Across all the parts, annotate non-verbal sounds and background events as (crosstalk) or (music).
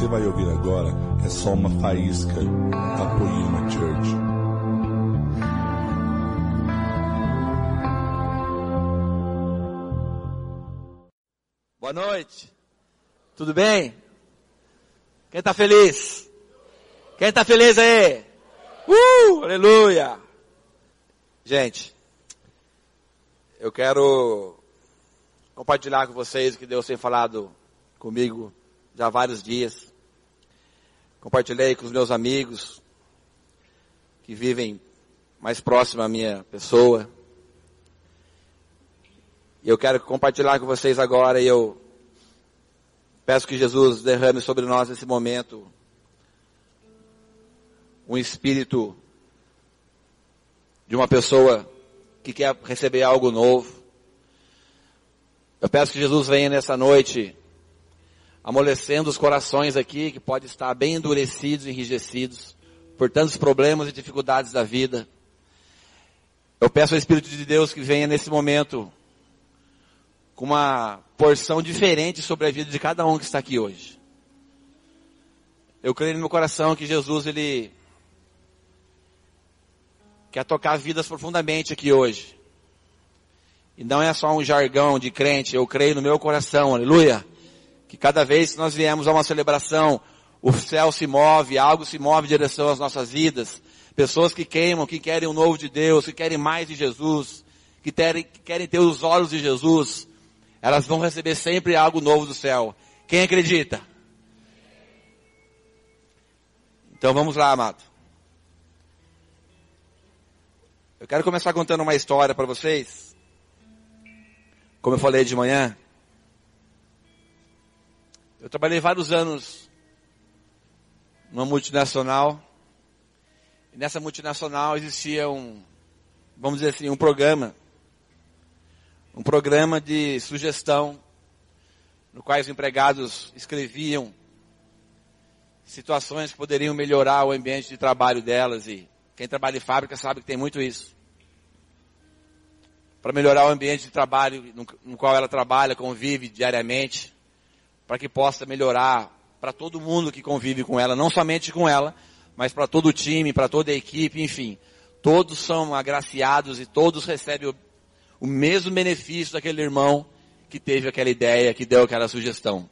você vai ouvir agora é só uma faísca da Poema Church. Boa noite. Tudo bem? Quem está feliz? Quem está feliz aí? Uh, aleluia! Gente, eu quero compartilhar com vocês o que Deus tem falado comigo já há vários dias. Compartilhei com os meus amigos que vivem mais próximo à minha pessoa. E eu quero compartilhar com vocês agora e eu peço que Jesus derrame sobre nós nesse momento um espírito de uma pessoa que quer receber algo novo. Eu peço que Jesus venha nessa noite amolecendo os corações aqui, que pode estar bem endurecidos, enrijecidos, por tantos problemas e dificuldades da vida. Eu peço ao Espírito de Deus que venha nesse momento com uma porção diferente sobre a vida de cada um que está aqui hoje. Eu creio no meu coração que Jesus, Ele quer tocar vidas profundamente aqui hoje. E não é só um jargão de crente, eu creio no meu coração, aleluia. Que cada vez que nós viemos a uma celebração, o céu se move, algo se move em direção às nossas vidas. Pessoas que queimam, que querem o novo de Deus, que querem mais de Jesus, que querem, que querem ter os olhos de Jesus, elas vão receber sempre algo novo do céu. Quem acredita? Então vamos lá, amado. Eu quero começar contando uma história para vocês. Como eu falei de manhã, eu trabalhei vários anos numa multinacional. E nessa multinacional existia um, vamos dizer assim, um programa. Um programa de sugestão, no qual os empregados escreviam situações que poderiam melhorar o ambiente de trabalho delas e quem trabalha em fábrica sabe que tem muito isso. Para melhorar o ambiente de trabalho no, qual ela trabalha, convive diariamente, para que possa melhorar para todo mundo que convive com ela, não somente com ela, mas para todo o time, para toda a equipe, enfim. Todos são agraciados e todos recebem o, o mesmo benefício daquele irmão que teve aquela ideia, que deu aquela sugestão.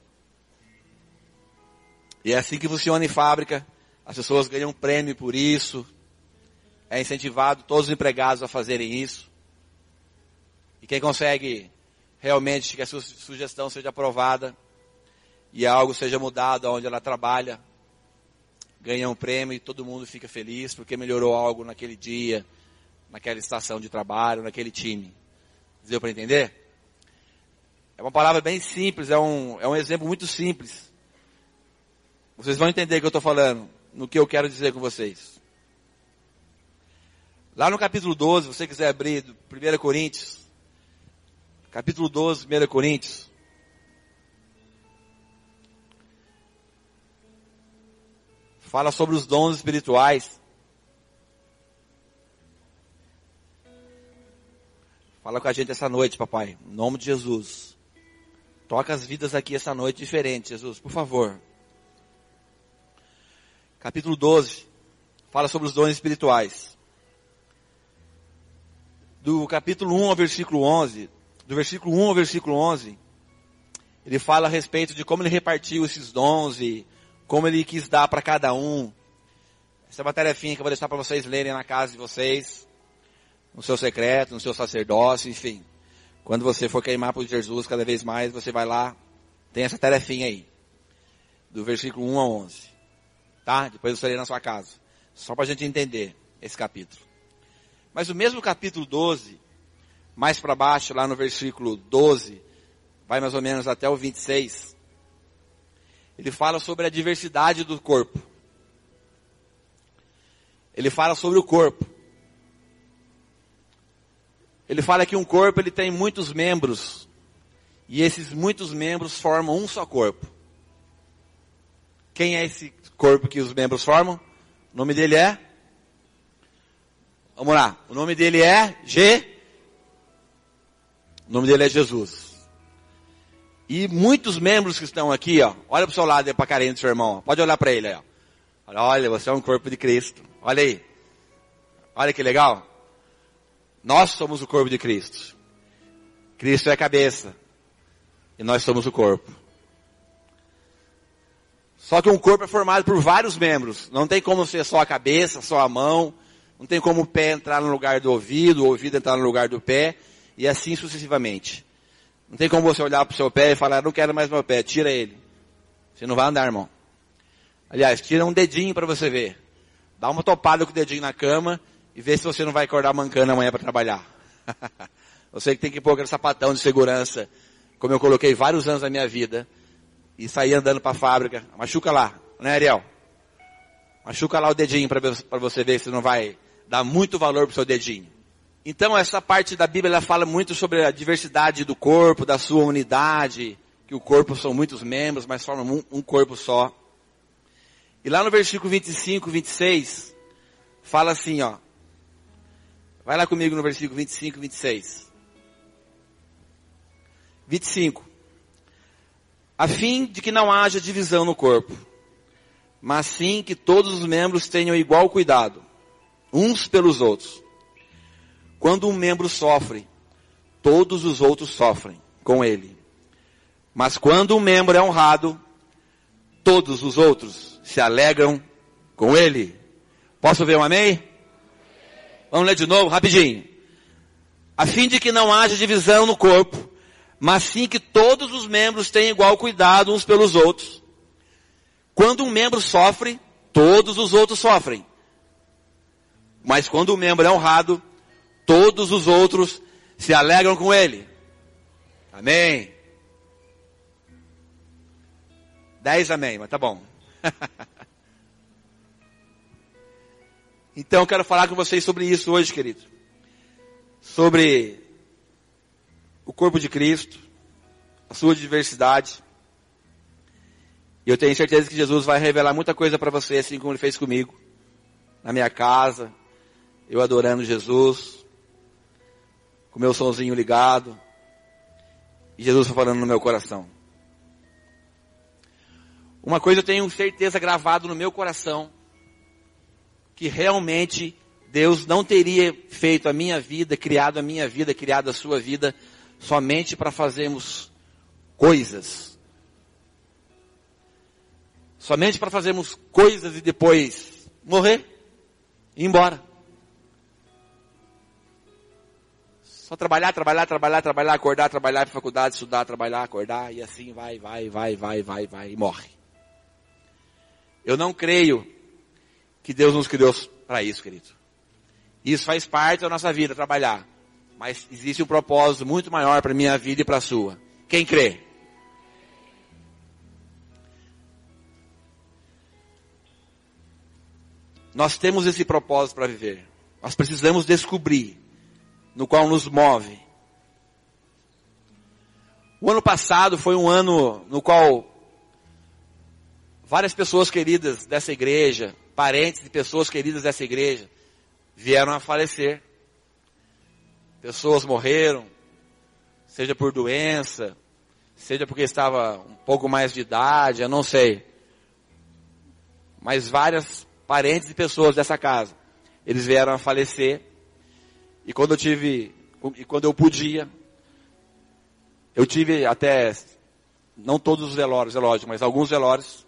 E é assim que funciona em fábrica. As pessoas ganham prêmio por isso, é incentivado todos os empregados a fazerem isso. E quem consegue realmente que a sua sugestão seja aprovada e algo seja mudado onde ela trabalha, ganha um prêmio e todo mundo fica feliz porque melhorou algo naquele dia, naquela estação de trabalho, naquele time. Deu para entender? É uma palavra bem simples, é um, é um exemplo muito simples. Vocês vão entender o que eu estou falando, no que eu quero dizer com vocês. Lá no capítulo 12, se você quiser abrir, 1 Coríntios, capítulo 12, 1 Coríntios, fala sobre os dons espirituais. Fala com a gente essa noite, papai, em nome de Jesus. Toca as vidas aqui essa noite diferente, Jesus, por favor. Capítulo 12, fala sobre os dons espirituais do capítulo 1 ao versículo 11, do versículo 1 ao versículo 11, ele fala a respeito de como ele repartiu esses dons e como ele quis dar para cada um. Essa é uma tarefinha que eu vou deixar para vocês lerem na casa de vocês, no seu secreto, no seu sacerdócio, enfim. Quando você for queimar por Jesus cada vez mais, você vai lá, tem essa tarefinha aí. Do versículo 1 a 11. Tá? Depois você lê na sua casa. Só para a gente entender esse capítulo. Mas o mesmo capítulo 12, mais para baixo, lá no versículo 12, vai mais ou menos até o 26, ele fala sobre a diversidade do corpo. Ele fala sobre o corpo. Ele fala que um corpo ele tem muitos membros e esses muitos membros formam um só corpo. Quem é esse corpo que os membros formam? O nome dele é Vamos lá. O nome dele é G. O nome dele é Jesus. E muitos membros que estão aqui, ó, olha pro seu lado aí pra carinha do seu irmão, ó. pode olhar para ele ó. Olha, você é um corpo de Cristo. Olha aí. Olha que legal. Nós somos o corpo de Cristo. Cristo é a cabeça. E nós somos o corpo. Só que um corpo é formado por vários membros. Não tem como ser só a cabeça, só a mão. Não tem como o pé entrar no lugar do ouvido, o ouvido entrar no lugar do pé. E assim sucessivamente. Não tem como você olhar para o seu pé e falar, não quero mais meu pé, tira ele. Você não vai andar, irmão. Aliás, tira um dedinho para você ver. Dá uma topada com o dedinho na cama e vê se você não vai acordar mancando amanhã para trabalhar. (laughs) você que tem que pôr aquele sapatão de segurança, como eu coloquei vários anos da minha vida, e sair andando para a fábrica. Machuca lá, né Ariel? Machuca lá o dedinho para você ver se não vai dar muito valor pro seu dedinho. Então essa parte da Bíblia ela fala muito sobre a diversidade do corpo, da sua unidade, que o corpo são muitos membros, mas formam um, um corpo só. E lá no versículo 25, 26, fala assim, ó. Vai lá comigo no versículo 25, 26. 25. A fim de que não haja divisão no corpo, mas sim que todos os membros tenham igual cuidado, uns pelos outros. Quando um membro sofre, todos os outros sofrem com ele. Mas quando um membro é honrado, todos os outros se alegram com ele. Posso ver um amém? Vamos ler de novo, rapidinho. A fim de que não haja divisão no corpo, mas sim que todos os membros tenham igual cuidado uns pelos outros. Quando um membro sofre, todos os outros sofrem. Mas quando um membro é honrado, todos os outros se alegram com ele. Amém. Dez amém, mas tá bom. (laughs) então eu quero falar com vocês sobre isso hoje, querido. Sobre o corpo de Cristo, a sua diversidade. E eu tenho certeza que Jesus vai revelar muita coisa para você, assim como ele fez comigo. Na minha casa, eu adorando Jesus, com meu somzinho ligado. E Jesus foi falando no meu coração. Uma coisa eu tenho certeza gravado no meu coração, que realmente Deus não teria feito a minha vida, criado a minha vida, criado a sua vida, somente para fazermos coisas. Somente para fazermos coisas e depois morrer e ir embora. Só trabalhar, trabalhar, trabalhar, trabalhar, acordar, trabalhar para faculdade, estudar, trabalhar, acordar e assim vai, vai, vai, vai, vai, vai e morre. Eu não creio que Deus nos criou para isso, querido. Isso faz parte da nossa vida, trabalhar. Mas existe um propósito muito maior para minha vida e para a sua. Quem crê? Nós temos esse propósito para viver. Nós precisamos descobrir no qual nos move. O ano passado foi um ano no qual várias pessoas queridas dessa igreja, parentes de pessoas queridas dessa igreja, vieram a falecer. Pessoas morreram, seja por doença, seja porque estava um pouco mais de idade, eu não sei. Mas várias parentes de pessoas dessa casa, eles vieram a falecer. E quando eu tive, e quando eu podia, eu tive até, não todos os velórios, é lógico, mas alguns velórios.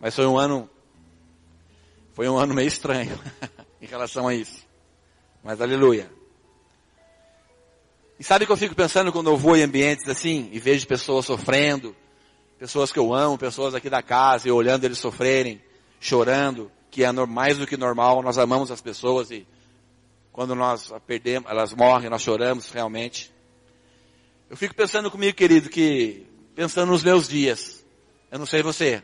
Mas foi um ano, foi um ano meio estranho (laughs) em relação a isso. Mas aleluia. E sabe o que eu fico pensando quando eu vou em ambientes assim e vejo pessoas sofrendo, pessoas que eu amo, pessoas aqui da casa e olhando eles sofrerem, chorando, que é mais do que normal, nós amamos as pessoas e quando nós perdemos, elas morrem, nós choramos realmente. Eu fico pensando comigo, querido, que pensando nos meus dias. Eu não sei você.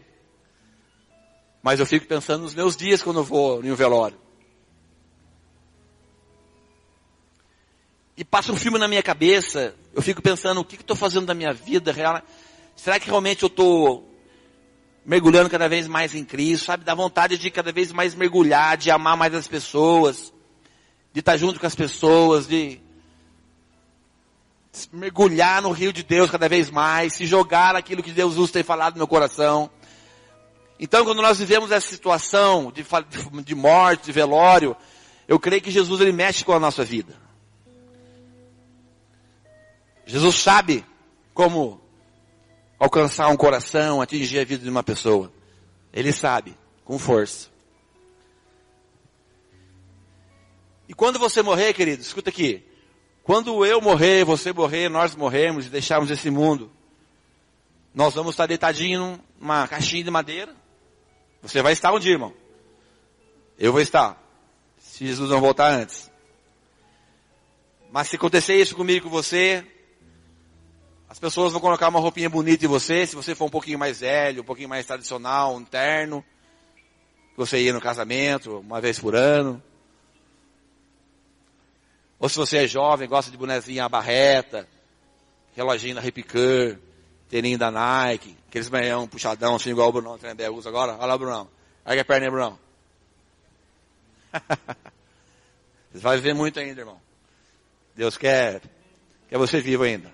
Mas eu fico pensando nos meus dias quando eu vou em um velório. E passa um filme na minha cabeça, eu fico pensando o que, que estou fazendo da minha vida, será que realmente eu estou mergulhando cada vez mais em Cristo, sabe? Dá vontade de cada vez mais mergulhar, de amar mais as pessoas de estar junto com as pessoas, de mergulhar no rio de Deus cada vez mais, se jogar naquilo que Deus usa tem falado no meu coração. Então, quando nós vivemos essa situação de, de morte, de velório, eu creio que Jesus ele mexe com a nossa vida. Jesus sabe como alcançar um coração, atingir a vida de uma pessoa. Ele sabe, com força. E quando você morrer, querido, escuta aqui. Quando eu morrer, você morrer, nós morrermos e deixarmos esse mundo, nós vamos estar deitadinho numa caixinha de madeira. Você vai estar onde, irmão? Eu vou estar. Se Jesus não voltar antes. Mas se acontecer isso comigo e com você, as pessoas vão colocar uma roupinha bonita em você, se você for um pouquinho mais velho, um pouquinho mais tradicional, um terno, você ia no casamento, uma vez por ano. Ou se você é jovem, gosta de bonezinha barreta, reloginho da Repicur, tênis da Nike, aqueles meião puxadão, assim igual o Brunão Trember usa agora. Olha lá o Brunão. Olha a perna aí, Brunão. (laughs) Você vai viver muito ainda, irmão. Deus quer, quer você vivo ainda.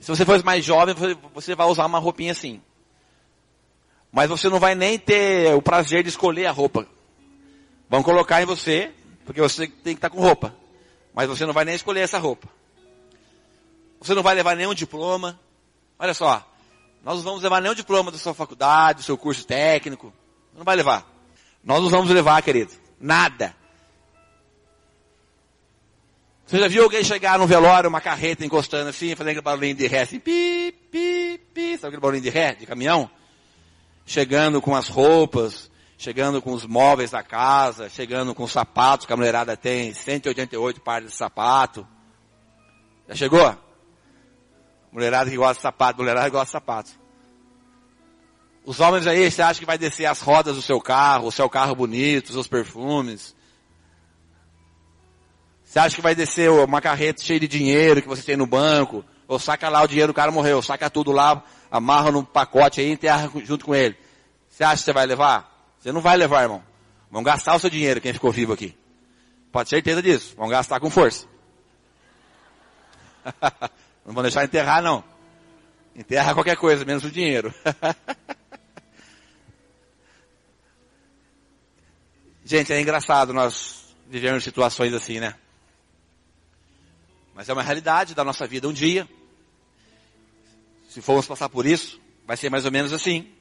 Se você for mais jovem, você vai usar uma roupinha assim. Mas você não vai nem ter o prazer de escolher a roupa. Vão colocar em você, porque você tem que estar com roupa. Mas você não vai nem escolher essa roupa. Você não vai levar nenhum diploma. Olha só, nós não vamos levar nenhum diploma da sua faculdade, do seu curso técnico. Não vai levar. Nós não vamos levar, querido. Nada. Você já viu alguém chegar no velório, uma carreta encostando assim, fazendo aquele barulhinho de ré, assim, pi, pi, pi, sabe aquele barulhinho de ré, de caminhão? Chegando com as roupas, chegando com os móveis da casa, chegando com os sapatos, que a mulherada tem 188 pares de sapato. Já chegou? Mulherada que gosta de sapato, mulherada que gosta de sapato. Os homens aí, você acha que vai descer as rodas do seu carro, o seu carro bonito, os seus perfumes, você acha que vai descer uma carreta cheia de dinheiro que você tem no banco? Ou saca lá o dinheiro, o cara morreu. Saca tudo lá, amarra no pacote aí e enterra junto com ele. Você acha que você vai levar? Você não vai levar, irmão. Vão gastar o seu dinheiro, quem ficou vivo aqui. Pode ter certeza disso. Vão gastar com força. (laughs) não vão deixar enterrar, não. Enterra qualquer coisa, menos o dinheiro. (laughs) Gente, é engraçado nós vivemos situações assim, né? Mas é uma realidade da nossa vida um dia. Se formos passar por isso, vai ser mais ou menos assim.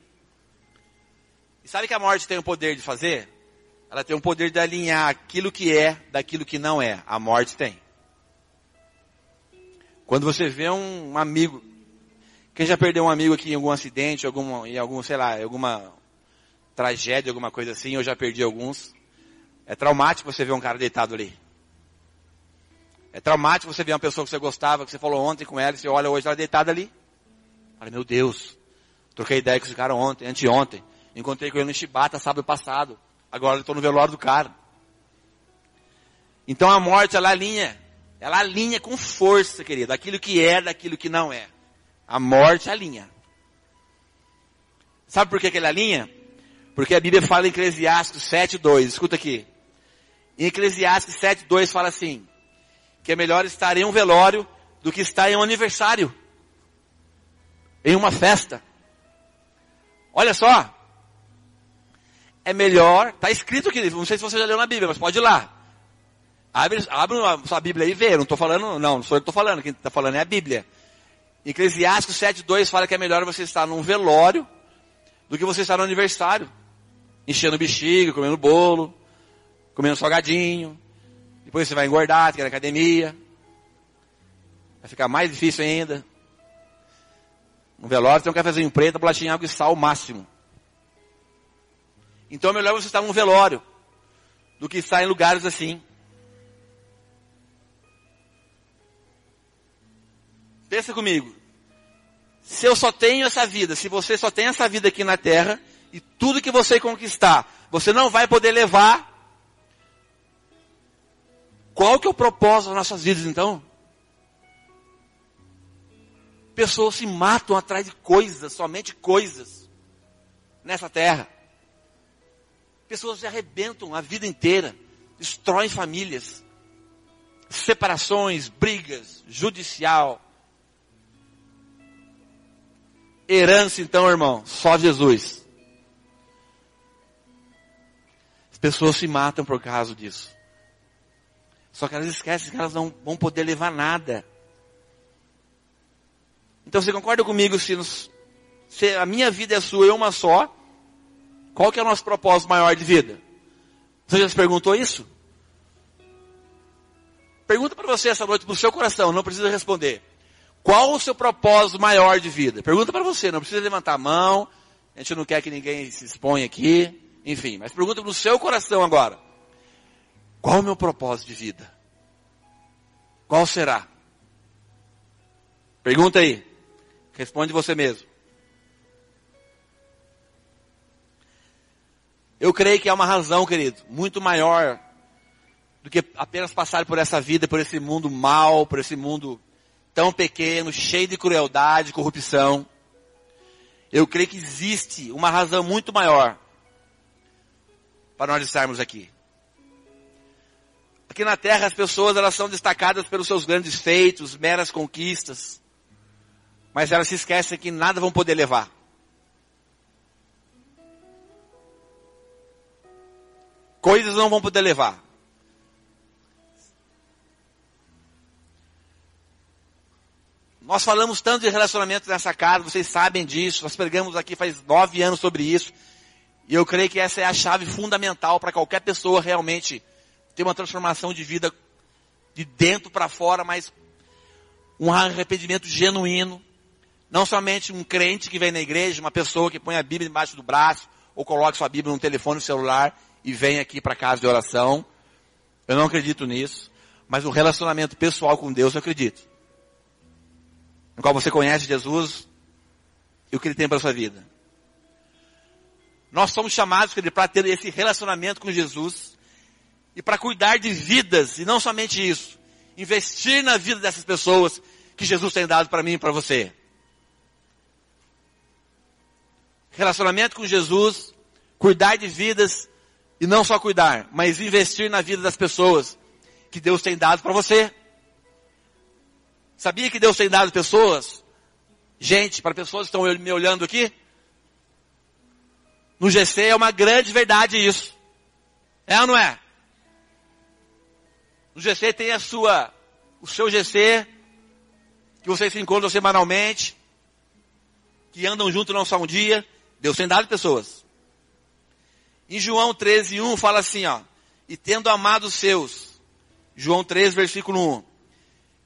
E sabe que a morte tem o poder de fazer? Ela tem o poder de alinhar aquilo que é daquilo que não é. A morte tem. Quando você vê um amigo, quem já perdeu um amigo aqui em algum acidente, alguma, em algum, sei lá, alguma tragédia, alguma coisa assim, eu já perdi alguns. É traumático você ver um cara deitado ali. É traumático você ver uma pessoa que você gostava, que você falou ontem com ela, e você olha hoje ela deitada ali. Fala, meu Deus, troquei ideia com esse cara ontem, anteontem. Encontrei com ele no Chibata sábado passado. Agora eu estou no velório do cara. Então a morte, ela alinha. Ela alinha com força, querido. Aquilo que é, daquilo que não é. A morte alinha. Sabe por que, que ela alinha? Porque a Bíblia fala em Eclesiastes 7.2. Escuta aqui. Em Eclesiastes 7.2 fala assim que é melhor estar em um velório do que estar em um aniversário, em uma festa. Olha só, é melhor, está escrito aqui, não sei se você já leu na Bíblia, mas pode ir lá. Abre, abre a sua Bíblia aí e vê, não estou falando, não, não sou eu que estou falando, quem está falando é a Bíblia. Eclesiastes 7.2 fala que é melhor você estar num velório do que você estar no aniversário. Enchendo bexiga, comendo bolo, comendo salgadinho, depois você vai engordar, tem que ir na academia. Vai ficar mais difícil ainda. No velório tem um cafezinho preto, bolachinha, água e sal, máximo. Então é melhor você estar num velório do que estar em lugares assim. Pensa comigo. Se eu só tenho essa vida, se você só tem essa vida aqui na terra, e tudo que você conquistar, você não vai poder levar qual que é o propósito das nossas vidas então? Pessoas se matam atrás de coisas, somente coisas, nessa terra. Pessoas se arrebentam a vida inteira, destroem famílias, separações, brigas, judicial. Herança, então, irmão, só Jesus. As pessoas se matam por causa disso. Só que elas esquecem que elas não vão poder levar nada. Então você concorda comigo se, nos, se a minha vida é sua e uma só? Qual que é o nosso propósito maior de vida? Você já se perguntou isso? Pergunta para você essa noite, para o seu coração, não precisa responder. Qual o seu propósito maior de vida? Pergunta para você, não precisa levantar a mão, a gente não quer que ninguém se exponha aqui, enfim, mas pergunta para o seu coração agora. Qual o meu propósito de vida? Qual será? Pergunta aí. Responde você mesmo. Eu creio que há uma razão, querido, muito maior do que apenas passar por essa vida, por esse mundo mal, por esse mundo tão pequeno, cheio de crueldade, corrupção. Eu creio que existe uma razão muito maior para nós estarmos aqui. Aqui na Terra as pessoas elas são destacadas pelos seus grandes feitos, meras conquistas. Mas elas se esquecem que nada vão poder levar. Coisas não vão poder levar. Nós falamos tanto de relacionamento nessa casa, vocês sabem disso. Nós pregamos aqui faz nove anos sobre isso. E eu creio que essa é a chave fundamental para qualquer pessoa realmente ter uma transformação de vida de dentro para fora, mas um arrependimento genuíno. Não somente um crente que vem na igreja, uma pessoa que põe a Bíblia embaixo do braço, ou coloca sua Bíblia no telefone celular e vem aqui para casa de oração. Eu não acredito nisso. Mas o relacionamento pessoal com Deus eu acredito. No qual você conhece Jesus e o que Ele tem para sua vida. Nós somos chamados para ter esse relacionamento com Jesus e para cuidar de vidas e não somente isso. Investir na vida dessas pessoas que Jesus tem dado para mim e para você. Relacionamento com Jesus, cuidar de vidas e não só cuidar, mas investir na vida das pessoas que Deus tem dado para você. Sabia que Deus tem dado pessoas? Gente, para pessoas que estão me olhando aqui? No GC é uma grande verdade isso. É ou não é? No GC tem a sua, o seu GC, que vocês se encontram semanalmente, que andam juntos não só um dia. Deus tem dado pessoas. Em João 13, 1 fala assim, ó. E tendo amado os seus. João 13, versículo 1.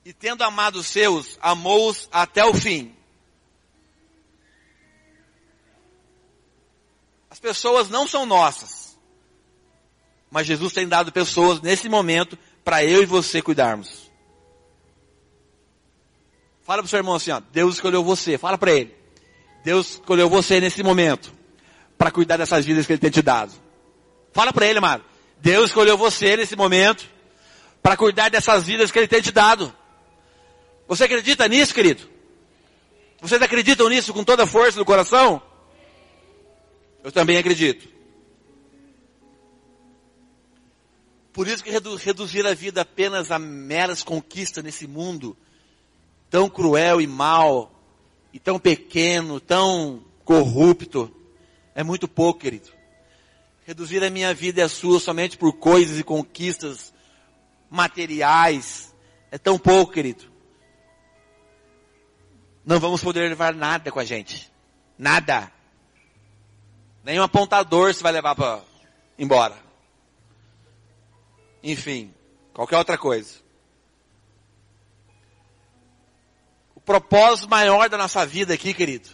E tendo amado os seus, amou-os até o fim. As pessoas não são nossas. Mas Jesus tem dado pessoas nesse momento para eu e você cuidarmos. Fala para o seu irmão assim, ó, Deus escolheu você. Fala para ele. Deus escolheu você nesse momento para cuidar dessas vidas que Ele tem te dado. Fala para Ele, amado. Deus escolheu você nesse momento para cuidar dessas vidas que Ele tem te dado. Você acredita nisso, querido? Vocês acreditam nisso com toda a força do coração? Eu também acredito. Por isso que reduzir a vida apenas a meras conquistas nesse mundo tão cruel e mal, e tão pequeno, tão corrupto, é muito pouco, querido. Reduzir a minha vida e a sua somente por coisas e conquistas materiais é tão pouco, querido. Não vamos poder levar nada com a gente. Nada. Nem um apontador se vai levar para embora. Enfim, qualquer outra coisa. O propósito maior da nossa vida aqui, querido,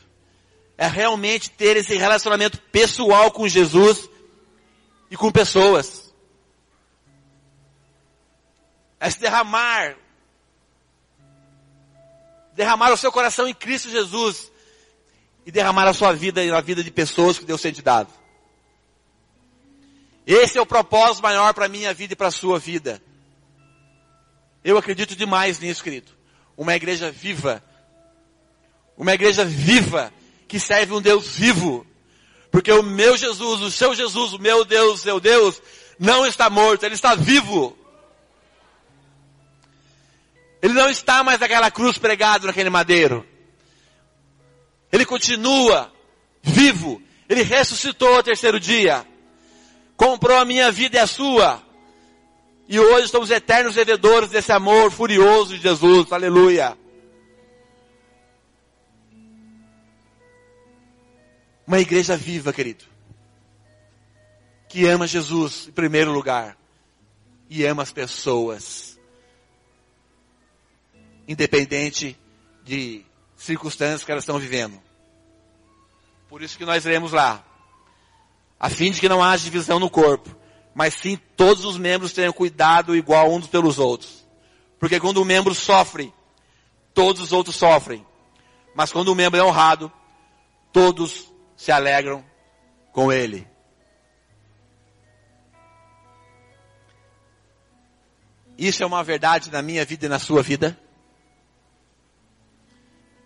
é realmente ter esse relacionamento pessoal com Jesus e com pessoas. É se derramar, derramar o seu coração em Cristo Jesus e derramar a sua vida na vida de pessoas que Deus tem te dado. Esse é o propósito maior para a minha vida e para a sua vida. Eu acredito demais nisso, querido. Uma igreja viva. Uma igreja viva que serve um Deus vivo. Porque o meu Jesus, o seu Jesus, o meu Deus, o seu Deus, não está morto, ele está vivo. Ele não está mais naquela cruz pregado naquele madeiro. Ele continua vivo. Ele ressuscitou ao terceiro dia. Comprou a minha vida e a sua. E hoje estamos eternos devedores desse amor furioso de Jesus. Aleluia. Uma igreja viva, querido. Que ama Jesus em primeiro lugar. E ama as pessoas. Independente de circunstâncias que elas estão vivendo. Por isso que nós iremos lá. A fim de que não haja divisão no corpo. Mas sim todos os membros tenham cuidado igual uns pelos outros. Porque quando um membro sofre, todos os outros sofrem. Mas quando um membro é honrado, todos se alegram com ele. Isso é uma verdade na minha vida e na sua vida?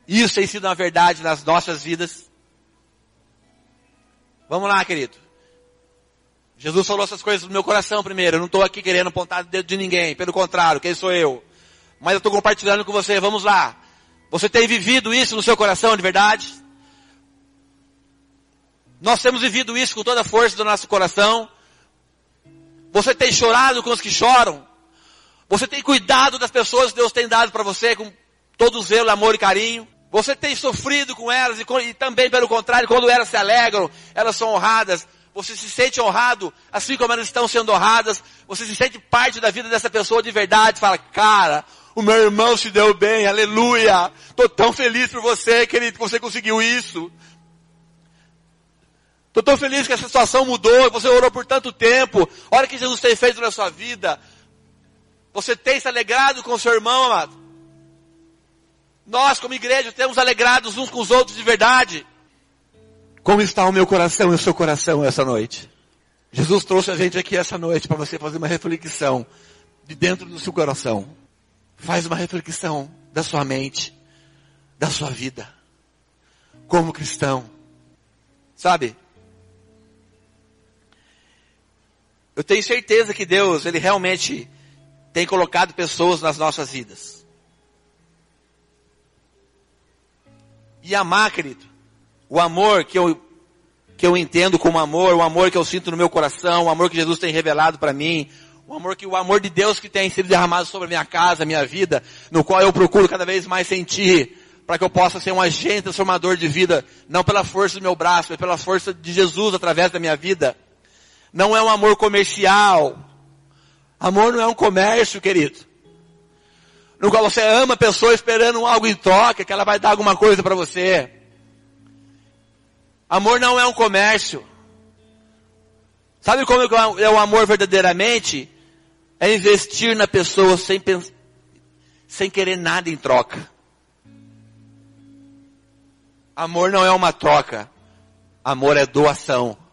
Isso tem sido uma verdade nas nossas vidas? Vamos lá, querido. Jesus falou essas coisas no meu coração primeiro. Eu não estou aqui querendo apontar o dedo de ninguém. Pelo contrário, quem sou eu? Mas eu estou compartilhando com você. Vamos lá. Você tem vivido isso no seu coração de verdade? Nós temos vivido isso com toda a força do nosso coração. Você tem chorado com os que choram. Você tem cuidado das pessoas que Deus tem dado para você com todo zelo, amor e carinho. Você tem sofrido com elas e, e, também pelo contrário, quando elas se alegram, elas são honradas. Você se sente honrado, assim como elas estão sendo honradas. Você se sente parte da vida dessa pessoa de verdade. Fala, cara, o meu irmão se deu bem, aleluia. Tô tão feliz por você, querido, que você conseguiu isso. Estou tão feliz que essa situação mudou, você orou por tanto tempo. Olha o que Jesus tem feito na sua vida. Você tem se alegrado com o seu irmão, amado. Nós, como igreja, temos alegrados uns com os outros de verdade. Como está o meu coração e o seu coração essa noite? Jesus trouxe a gente aqui essa noite para você fazer uma reflexão de dentro do seu coração. Faz uma reflexão da sua mente, da sua vida, como cristão. Sabe? Eu tenho certeza que Deus, Ele realmente tem colocado pessoas nas nossas vidas. E amar, querido, o amor que eu, que eu entendo como amor, o amor que eu sinto no meu coração, o amor que Jesus tem revelado para mim, o amor que, o amor de Deus que tem sido derramado sobre a minha casa, a minha vida, no qual eu procuro cada vez mais sentir, para que eu possa ser um agente transformador de vida, não pela força do meu braço, mas pela força de Jesus através da minha vida. Não é um amor comercial. Amor não é um comércio, querido. No qual você ama a pessoa esperando algo em troca, que ela vai dar alguma coisa para você. Amor não é um comércio. Sabe como é o amor verdadeiramente? É investir na pessoa sem, sem querer nada em troca. Amor não é uma troca. Amor é doação.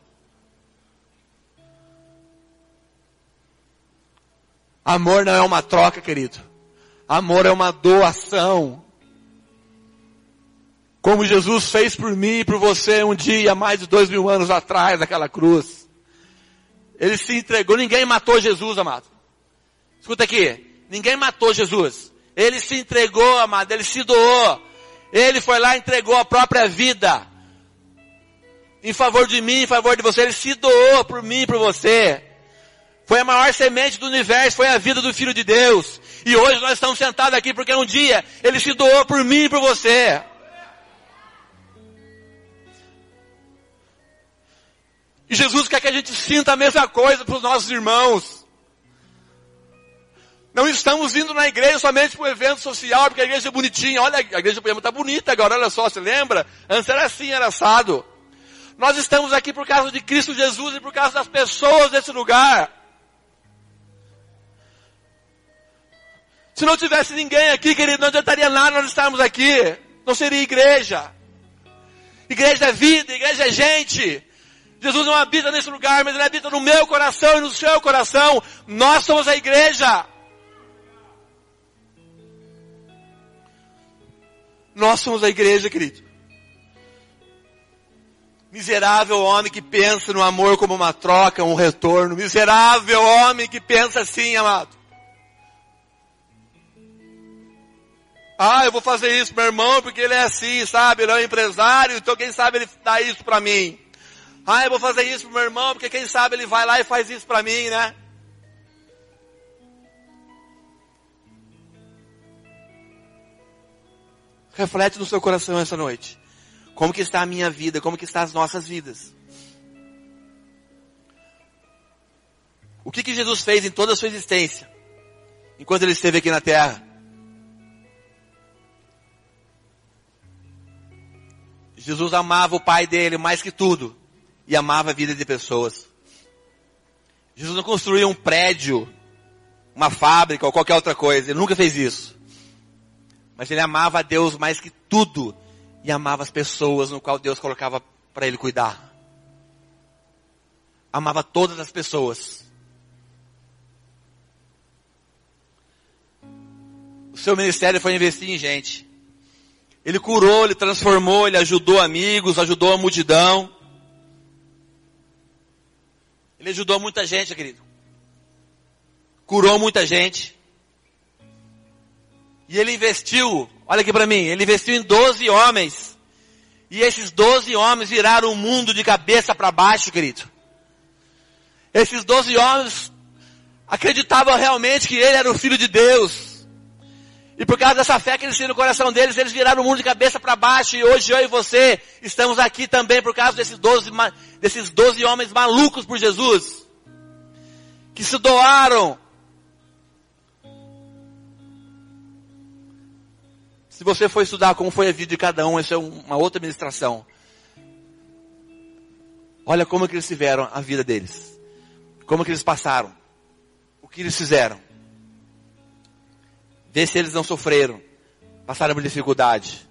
Amor não é uma troca, querido. Amor é uma doação. Como Jesus fez por mim e por você um dia, mais de dois mil anos atrás, naquela cruz. Ele se entregou, ninguém matou Jesus, amado. Escuta aqui, ninguém matou Jesus. Ele se entregou, amado, ele se doou. Ele foi lá e entregou a própria vida. Em favor de mim, em favor de você. Ele se doou por mim e por você. Foi a maior semente do universo, foi a vida do Filho de Deus. E hoje nós estamos sentados aqui porque um dia Ele se doou por mim e por você. E Jesus quer que a gente sinta a mesma coisa para os nossos irmãos. Não estamos indo na igreja somente para evento social, porque a igreja é bonitinha. Olha, a igreja está bonita agora, olha só, você lembra? Antes era assim, era assado. Nós estamos aqui por causa de Cristo Jesus e por causa das pessoas desse lugar. Se não tivesse ninguém aqui, querido, não adiantaria nada nós estarmos aqui. Não seria igreja. Igreja é vida, igreja é gente. Jesus não habita nesse lugar, mas ele habita no meu coração e no seu coração. Nós somos a igreja. Nós somos a igreja, querido. Miserável homem que pensa no amor como uma troca, um retorno. Miserável homem que pensa assim, amado. Ah, eu vou fazer isso meu irmão porque ele é assim, sabe? Ele é um empresário, então quem sabe ele dá isso para mim. Ah, eu vou fazer isso pro meu irmão porque quem sabe ele vai lá e faz isso para mim, né? Reflete no seu coração essa noite. Como que está a minha vida? Como que está as nossas vidas? O que que Jesus fez em toda a sua existência? Enquanto ele esteve aqui na terra? Jesus amava o pai dele mais que tudo. E amava a vida de pessoas. Jesus não construía um prédio, uma fábrica ou qualquer outra coisa. Ele nunca fez isso. Mas ele amava a Deus mais que tudo. E amava as pessoas no qual Deus colocava para ele cuidar. Amava todas as pessoas. O seu ministério foi investir em gente. Ele curou, ele transformou, ele ajudou amigos, ajudou a multidão. Ele ajudou muita gente, querido. Curou muita gente. E ele investiu, olha aqui para mim, ele investiu em 12 homens. E esses 12 homens viraram o mundo de cabeça para baixo, querido. Esses 12 homens acreditavam realmente que ele era o filho de Deus. E por causa dessa fé que eles tinham no coração deles, eles viraram o mundo de cabeça para baixo. E hoje eu e você estamos aqui também por causa desses 12, desses 12 homens malucos por Jesus. Que se doaram. Se você for estudar como foi a vida de cada um, isso é uma outra ministração. Olha como que eles tiveram a vida deles. Como que eles passaram. O que eles fizeram. Vê se eles não sofreram, passaram por dificuldade.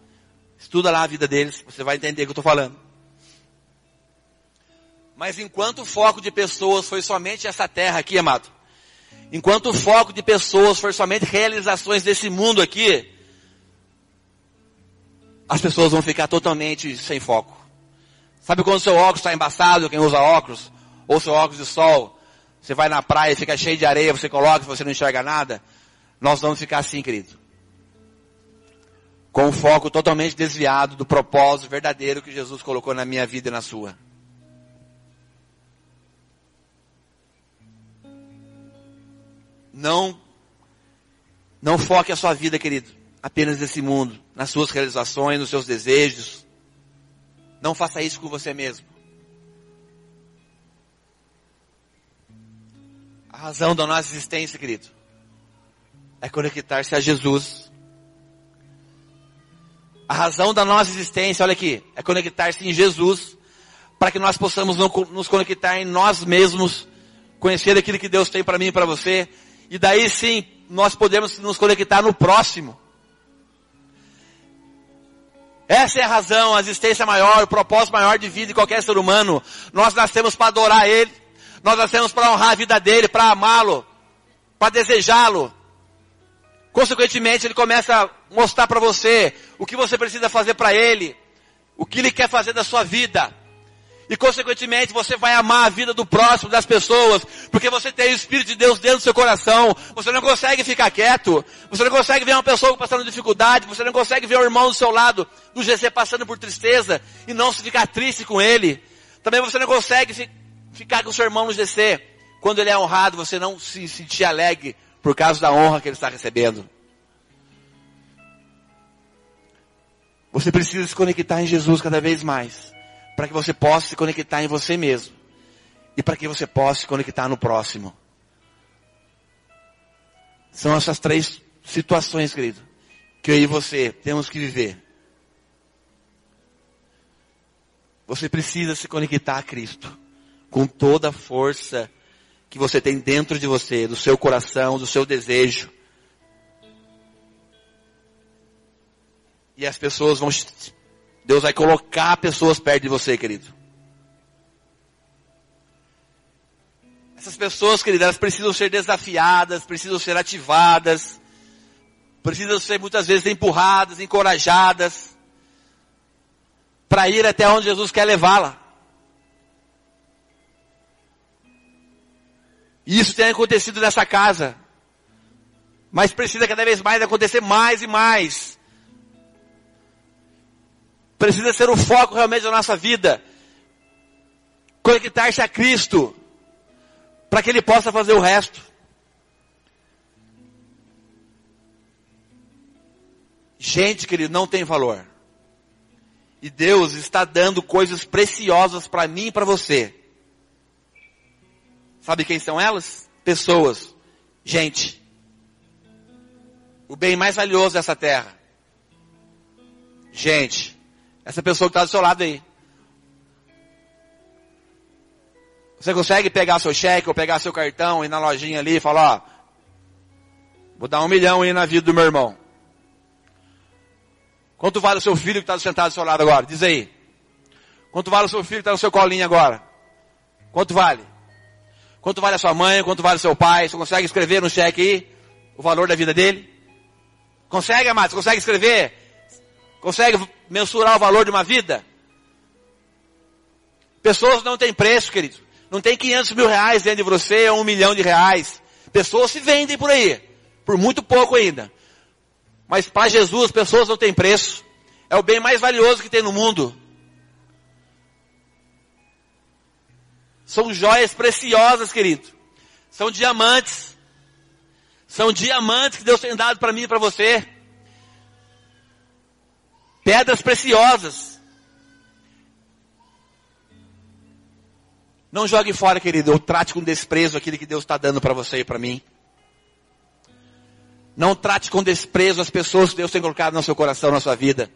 Estuda lá a vida deles, você vai entender o que eu estou falando. Mas enquanto o foco de pessoas foi somente essa terra aqui, amado, enquanto o foco de pessoas foi somente realizações desse mundo aqui, as pessoas vão ficar totalmente sem foco. Sabe quando seu óculos está embaçado, quem usa óculos, ou seu óculos de sol, você vai na praia e fica cheio de areia, você coloca você não enxerga nada? Nós vamos ficar assim, querido. Com o foco totalmente desviado do propósito verdadeiro que Jesus colocou na minha vida e na sua. Não, não foque a sua vida, querido, apenas nesse mundo, nas suas realizações, nos seus desejos. Não faça isso com você mesmo. A razão da nossa existência, querido, é conectar-se a Jesus. A razão da nossa existência, olha aqui, é conectar-se em Jesus, para que nós possamos nos conectar em nós mesmos, conhecer aquilo que Deus tem para mim e para você, e daí sim, nós podemos nos conectar no próximo. Essa é a razão, a existência maior, o propósito maior de vida de qualquer ser humano. Nós nascemos para adorar Ele, nós nascemos para honrar a vida dele, para amá-lo, para desejá-lo, Consequentemente, ele começa a mostrar para você o que você precisa fazer para ele, o que ele quer fazer da sua vida. E consequentemente, você vai amar a vida do próximo, das pessoas, porque você tem o Espírito de Deus dentro do seu coração. Você não consegue ficar quieto. Você não consegue ver uma pessoa passando dificuldade. Você não consegue ver o irmão do seu lado, do GC, passando por tristeza e não se ficar triste com ele. Também você não consegue fi ficar com seu irmão no GC. Quando ele é honrado, você não se sentir alegre por causa da honra que ele está recebendo. Você precisa se conectar em Jesus cada vez mais, para que você possa se conectar em você mesmo e para que você possa se conectar no próximo. São essas três situações, querido, que eu e você temos que viver. Você precisa se conectar a Cristo com toda a força que você tem dentro de você, do seu coração, do seu desejo. E as pessoas vão, Deus vai colocar pessoas perto de você, querido. Essas pessoas, querido, elas precisam ser desafiadas, precisam ser ativadas, precisam ser muitas vezes empurradas, encorajadas, para ir até onde Jesus quer levá-la. E isso tem acontecido nessa casa. Mas precisa cada vez mais acontecer mais e mais. precisa ser o foco realmente da nossa vida. Conectar-se a Cristo, para que Ele possa fazer o resto. Gente, querido, não tem valor. E Deus está dando coisas preciosas para mim e para você. Sabe quem são elas? Pessoas. Gente. O bem mais valioso dessa terra. Gente. Essa pessoa que está do seu lado aí. Você consegue pegar seu cheque ou pegar seu cartão e ir na lojinha ali e falar, ó, vou dar um milhão aí na vida do meu irmão. Quanto vale o seu filho que está sentado do seu lado agora? Diz aí. Quanto vale o seu filho que está no seu colinho agora? Quanto vale? Quanto vale a sua mãe? Quanto vale o seu pai? Você consegue escrever no cheque aí o valor da vida dele? Consegue, amado? Você consegue escrever? Consegue mensurar o valor de uma vida? Pessoas não têm preço, querido. Não tem 500 mil reais dentro de você ou um milhão de reais. Pessoas se vendem por aí. Por muito pouco ainda. Mas para Jesus, pessoas não têm preço. É o bem mais valioso que tem no mundo. São joias preciosas, querido. São diamantes. São diamantes que Deus tem dado para mim e para você. Pedras preciosas. Não jogue fora, querido. Ou trate com desprezo aquilo que Deus está dando para você e para mim. Não trate com desprezo as pessoas que Deus tem colocado no seu coração, na sua vida.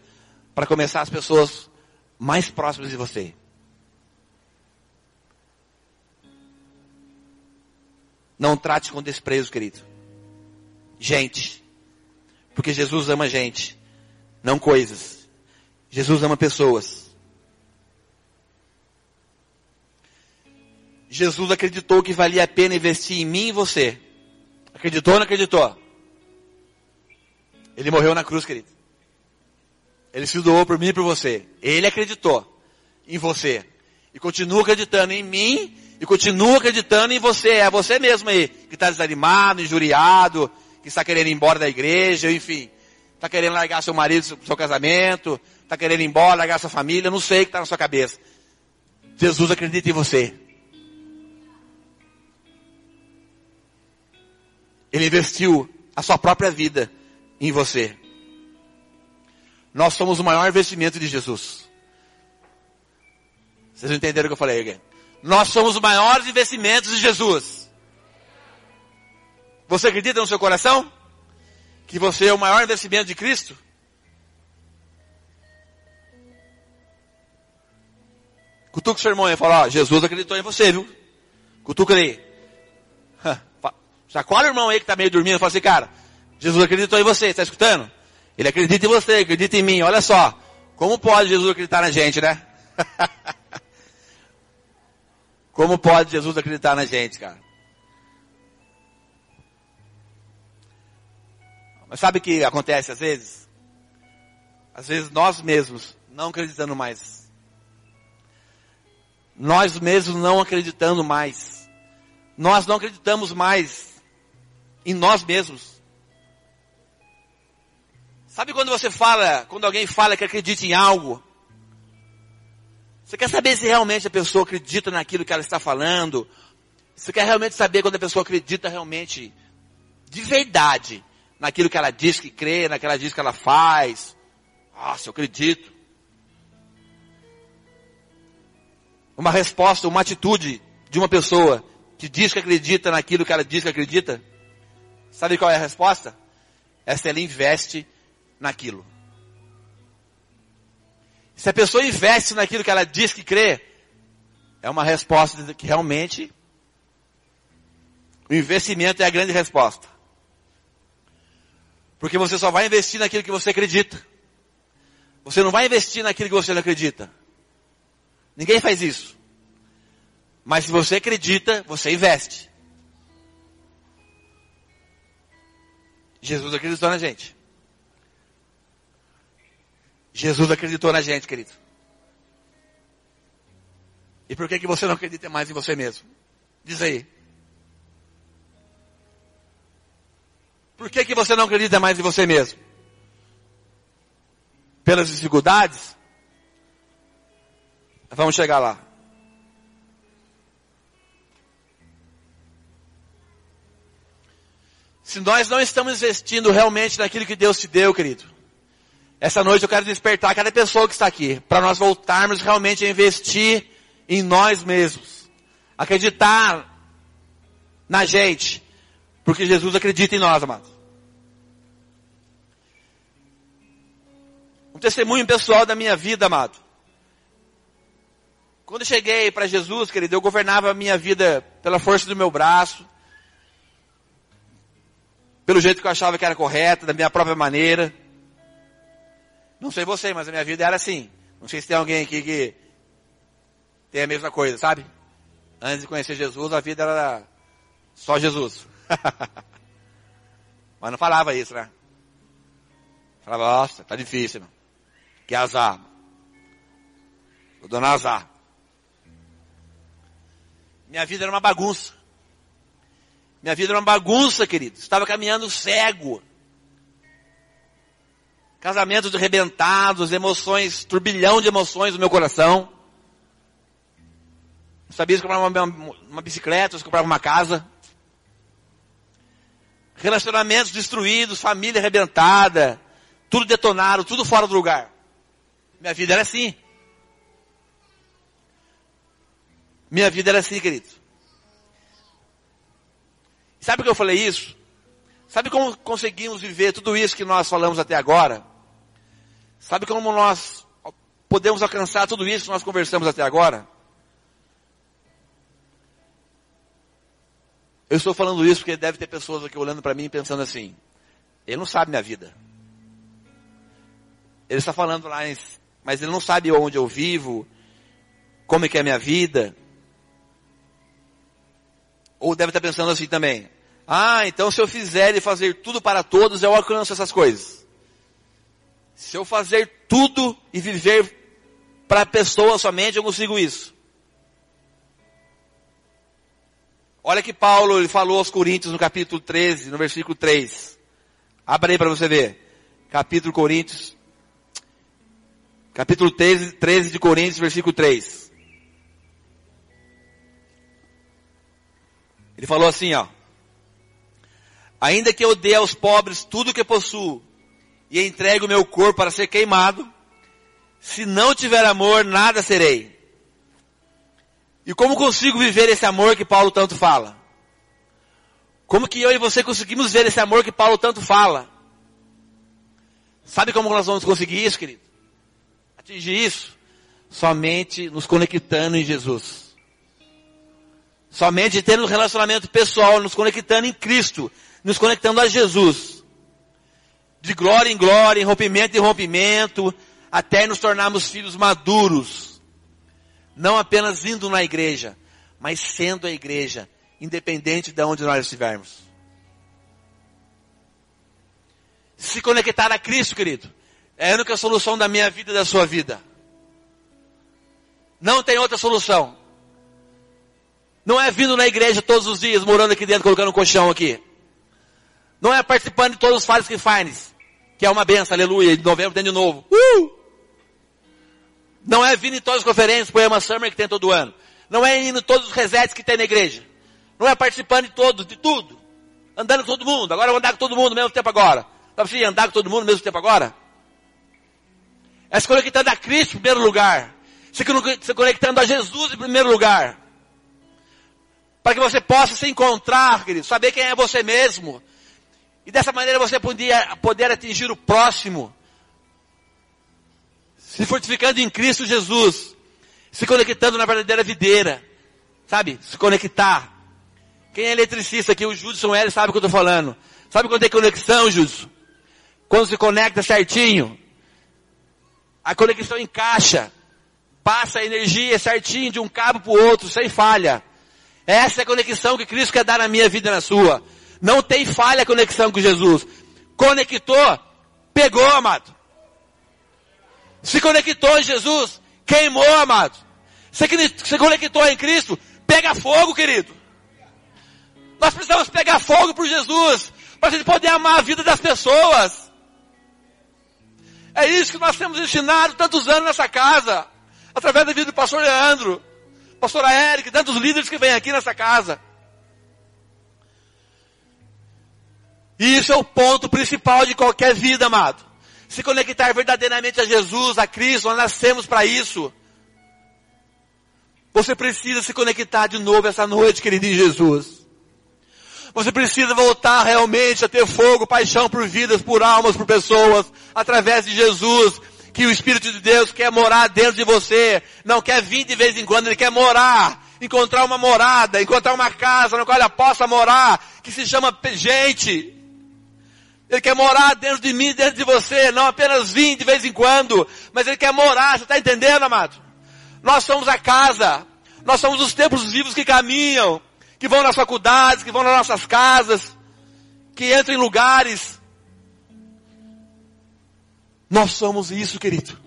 Para começar as pessoas mais próximas de você. Não trate com desprezo, querido. Gente. Porque Jesus ama gente, não coisas. Jesus ama pessoas. Jesus acreditou que valia a pena investir em mim e você. Acreditou ou não acreditou? Ele morreu na cruz, querido. Ele se doou por mim e por você. Ele acreditou em você. E continua acreditando em mim e continua acreditando em você. É você mesmo aí, que está desanimado, injuriado, que está querendo ir embora da igreja, enfim. Está querendo largar seu marido, seu casamento, está querendo ir embora, largar sua família, não sei o que está na sua cabeça. Jesus acredita em você. Ele investiu a sua própria vida em você. Nós somos o maior investimento de Jesus. Vocês entenderam o que eu falei aqui? Nós somos os maiores investimentos de Jesus. Você acredita no seu coração? Que você é o maior investimento de Cristo? Cutuca o seu irmão e fala, ó, Jesus acreditou em você, viu? Cutuca aí. (laughs) Chacoalha o irmão aí que está meio dormindo fala assim, cara, Jesus acreditou em você, está escutando? Ele acredita em você, acredita em mim. Olha só, como pode Jesus acreditar na gente, né? (laughs) como pode Jesus acreditar na gente, cara? Mas sabe o que acontece às vezes? Às vezes nós mesmos não acreditando mais. Nós mesmos não acreditando mais. Nós não acreditamos mais em nós mesmos. Sabe quando você fala, quando alguém fala que acredita em algo? Você quer saber se realmente a pessoa acredita naquilo que ela está falando? Você quer realmente saber quando a pessoa acredita realmente, de verdade, naquilo que ela diz que crê, naquilo que ela diz que ela faz? Nossa, eu acredito. Uma resposta, uma atitude de uma pessoa que diz que acredita naquilo que ela diz que acredita. Sabe qual é a resposta? É se ela investe naquilo. Se a pessoa investe naquilo que ela diz que crê, é uma resposta que realmente o investimento é a grande resposta. Porque você só vai investir naquilo que você acredita. Você não vai investir naquilo que você não acredita. Ninguém faz isso. Mas se você acredita, você investe. Jesus acreditou na gente. Jesus acreditou na gente, querido. E por que, que você não acredita mais em você mesmo? Diz aí. Por que, que você não acredita mais em você mesmo? Pelas dificuldades? Vamos chegar lá. Se nós não estamos investindo realmente naquilo que Deus te deu, querido, essa noite eu quero despertar cada pessoa que está aqui, para nós voltarmos realmente a investir em nós mesmos. Acreditar na gente, porque Jesus acredita em nós, amados. Um testemunho pessoal da minha vida, amado. Quando eu cheguei para Jesus, querido, eu governava a minha vida pela força do meu braço, pelo jeito que eu achava que era correto, da minha própria maneira. Não sei você, mas a minha vida era assim. Não sei se tem alguém aqui que tem a mesma coisa, sabe? Antes de conhecer Jesus, a vida era só Jesus. (laughs) mas não falava isso, né? Falava, nossa, tá difícil, não. Que azar. Tô dando azar. Minha vida era uma bagunça. Minha vida era uma bagunça, querido. Estava caminhando cego. Casamentos arrebentados, emoções, turbilhão de emoções no meu coração. Não sabia se comprava uma, uma bicicleta, se comprava uma casa. Relacionamentos destruídos, família arrebentada, tudo detonado, tudo fora do lugar. Minha vida era assim. Minha vida era assim, querido. Sabe por que eu falei isso? Sabe como conseguimos viver tudo isso que nós falamos até agora? Sabe como nós podemos alcançar tudo isso que nós conversamos até agora? Eu estou falando isso porque deve ter pessoas aqui olhando para mim pensando assim: ele não sabe minha vida. Ele está falando lá, mas ele não sabe onde eu vivo, como é que é a minha vida. Ou deve estar pensando assim também: ah, então se eu fizer e fazer tudo para todos, eu alcanço essas coisas. Se eu fazer tudo e viver para a pessoa somente, eu consigo isso. Olha que Paulo ele falou aos Coríntios no capítulo 13, no versículo 3. Abra aí para você ver. Capítulo Coríntios. Capítulo 13, 13 de Coríntios, versículo 3. Ele falou assim, ó. Ainda que eu dê aos pobres tudo o que possuo e entregue o meu corpo para ser queimado, se não tiver amor, nada serei. E como consigo viver esse amor que Paulo tanto fala? Como que eu e você conseguimos ver esse amor que Paulo tanto fala? Sabe como nós vamos conseguir isso, querido? Atingir isso? Somente nos conectando em Jesus. Somente tendo um relacionamento pessoal, nos conectando em Cristo nos conectando a Jesus. De glória em glória, em rompimento em rompimento, até nos tornarmos filhos maduros. Não apenas indo na igreja, mas sendo a igreja, independente de onde nós estivermos. Se conectar a Cristo, querido, é a única solução da minha vida e da sua vida. Não tem outra solução. Não é vindo na igreja todos os dias, morando aqui dentro, colocando um colchão aqui. Não é participando de todos os Fares que Fines, que é uma benção, aleluia, de novembro tem de novo. Uh! Não é vindo em todas as conferências, poema Summer que tem todo ano. Não é indo em todos os resets que tem na igreja. Não é participando de todos, de tudo. Andando com todo mundo. Agora eu vou andar com todo mundo ao mesmo tempo agora. Dá você andar com todo mundo ao mesmo tempo agora? É se conectando a Cristo em primeiro lugar. Se conectando a Jesus em primeiro lugar. Para que você possa se encontrar, querido. Saber quem é você mesmo. E dessa maneira você podia, poder atingir o próximo. Se fortificando em Cristo Jesus. Se conectando na verdadeira videira. Sabe? Se conectar. Quem é eletricista aqui, o Judson L, sabe o que eu estou falando. Sabe quando tem conexão, Judson? Quando se conecta certinho. A conexão encaixa. Passa a energia certinho de um cabo para o outro, sem falha. Essa é a conexão que Cristo quer dar na minha vida e na sua. Não tem falha a conexão com Jesus. Conectou, pegou, amado. Se conectou em Jesus, queimou, amado. Se, se conectou em Cristo, pega fogo, querido. Nós precisamos pegar fogo por Jesus, para a gente poder amar a vida das pessoas. É isso que nós temos ensinado tantos anos nessa casa. através da vida do pastor Leandro, pastora Eric, tantos líderes que vêm aqui nessa casa. E isso é o ponto principal de qualquer vida, amado. Se conectar verdadeiramente a Jesus, a Cristo, nós nascemos para isso. Você precisa se conectar de novo essa noite, querido em Jesus. Você precisa voltar realmente a ter fogo, paixão por vidas, por almas, por pessoas, através de Jesus, que o Espírito de Deus quer morar dentro de você, não quer vir de vez em quando, ele quer morar, encontrar uma morada, encontrar uma casa na qual ele possa morar, que se chama gente. Ele quer morar dentro de mim, dentro de você, não apenas vir de vez em quando, mas ele quer morar, você está entendendo, amado? Nós somos a casa, nós somos os templos vivos que caminham, que vão nas faculdades, que vão nas nossas casas, que entram em lugares. Nós somos isso, querido.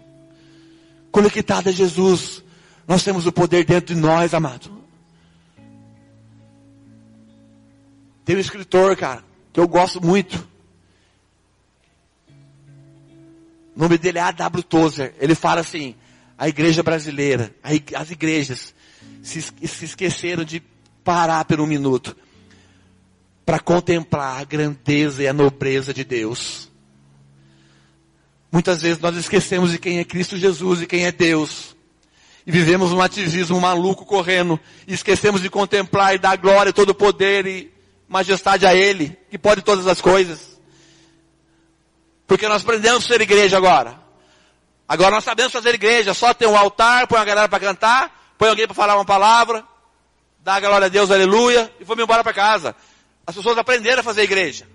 Conectado a Jesus, nós temos o poder dentro de nós, amado. Tem um escritor, cara, que eu gosto muito. O nome dele é A.W. Tozer. Ele fala assim, a igreja brasileira, as igrejas se, se esqueceram de parar por um minuto para contemplar a grandeza e a nobreza de Deus. Muitas vezes nós esquecemos de quem é Cristo Jesus e quem é Deus. E vivemos um ativismo maluco correndo. E esquecemos de contemplar e dar glória, todo poder e majestade a Ele, que pode todas as coisas. Porque nós aprendemos a ser igreja agora. Agora nós sabemos fazer igreja. Só ter um altar, põe uma galera para cantar, põe alguém para falar uma palavra, dá a glória a Deus, aleluia, e vamos embora para casa. As pessoas aprenderam a fazer igreja.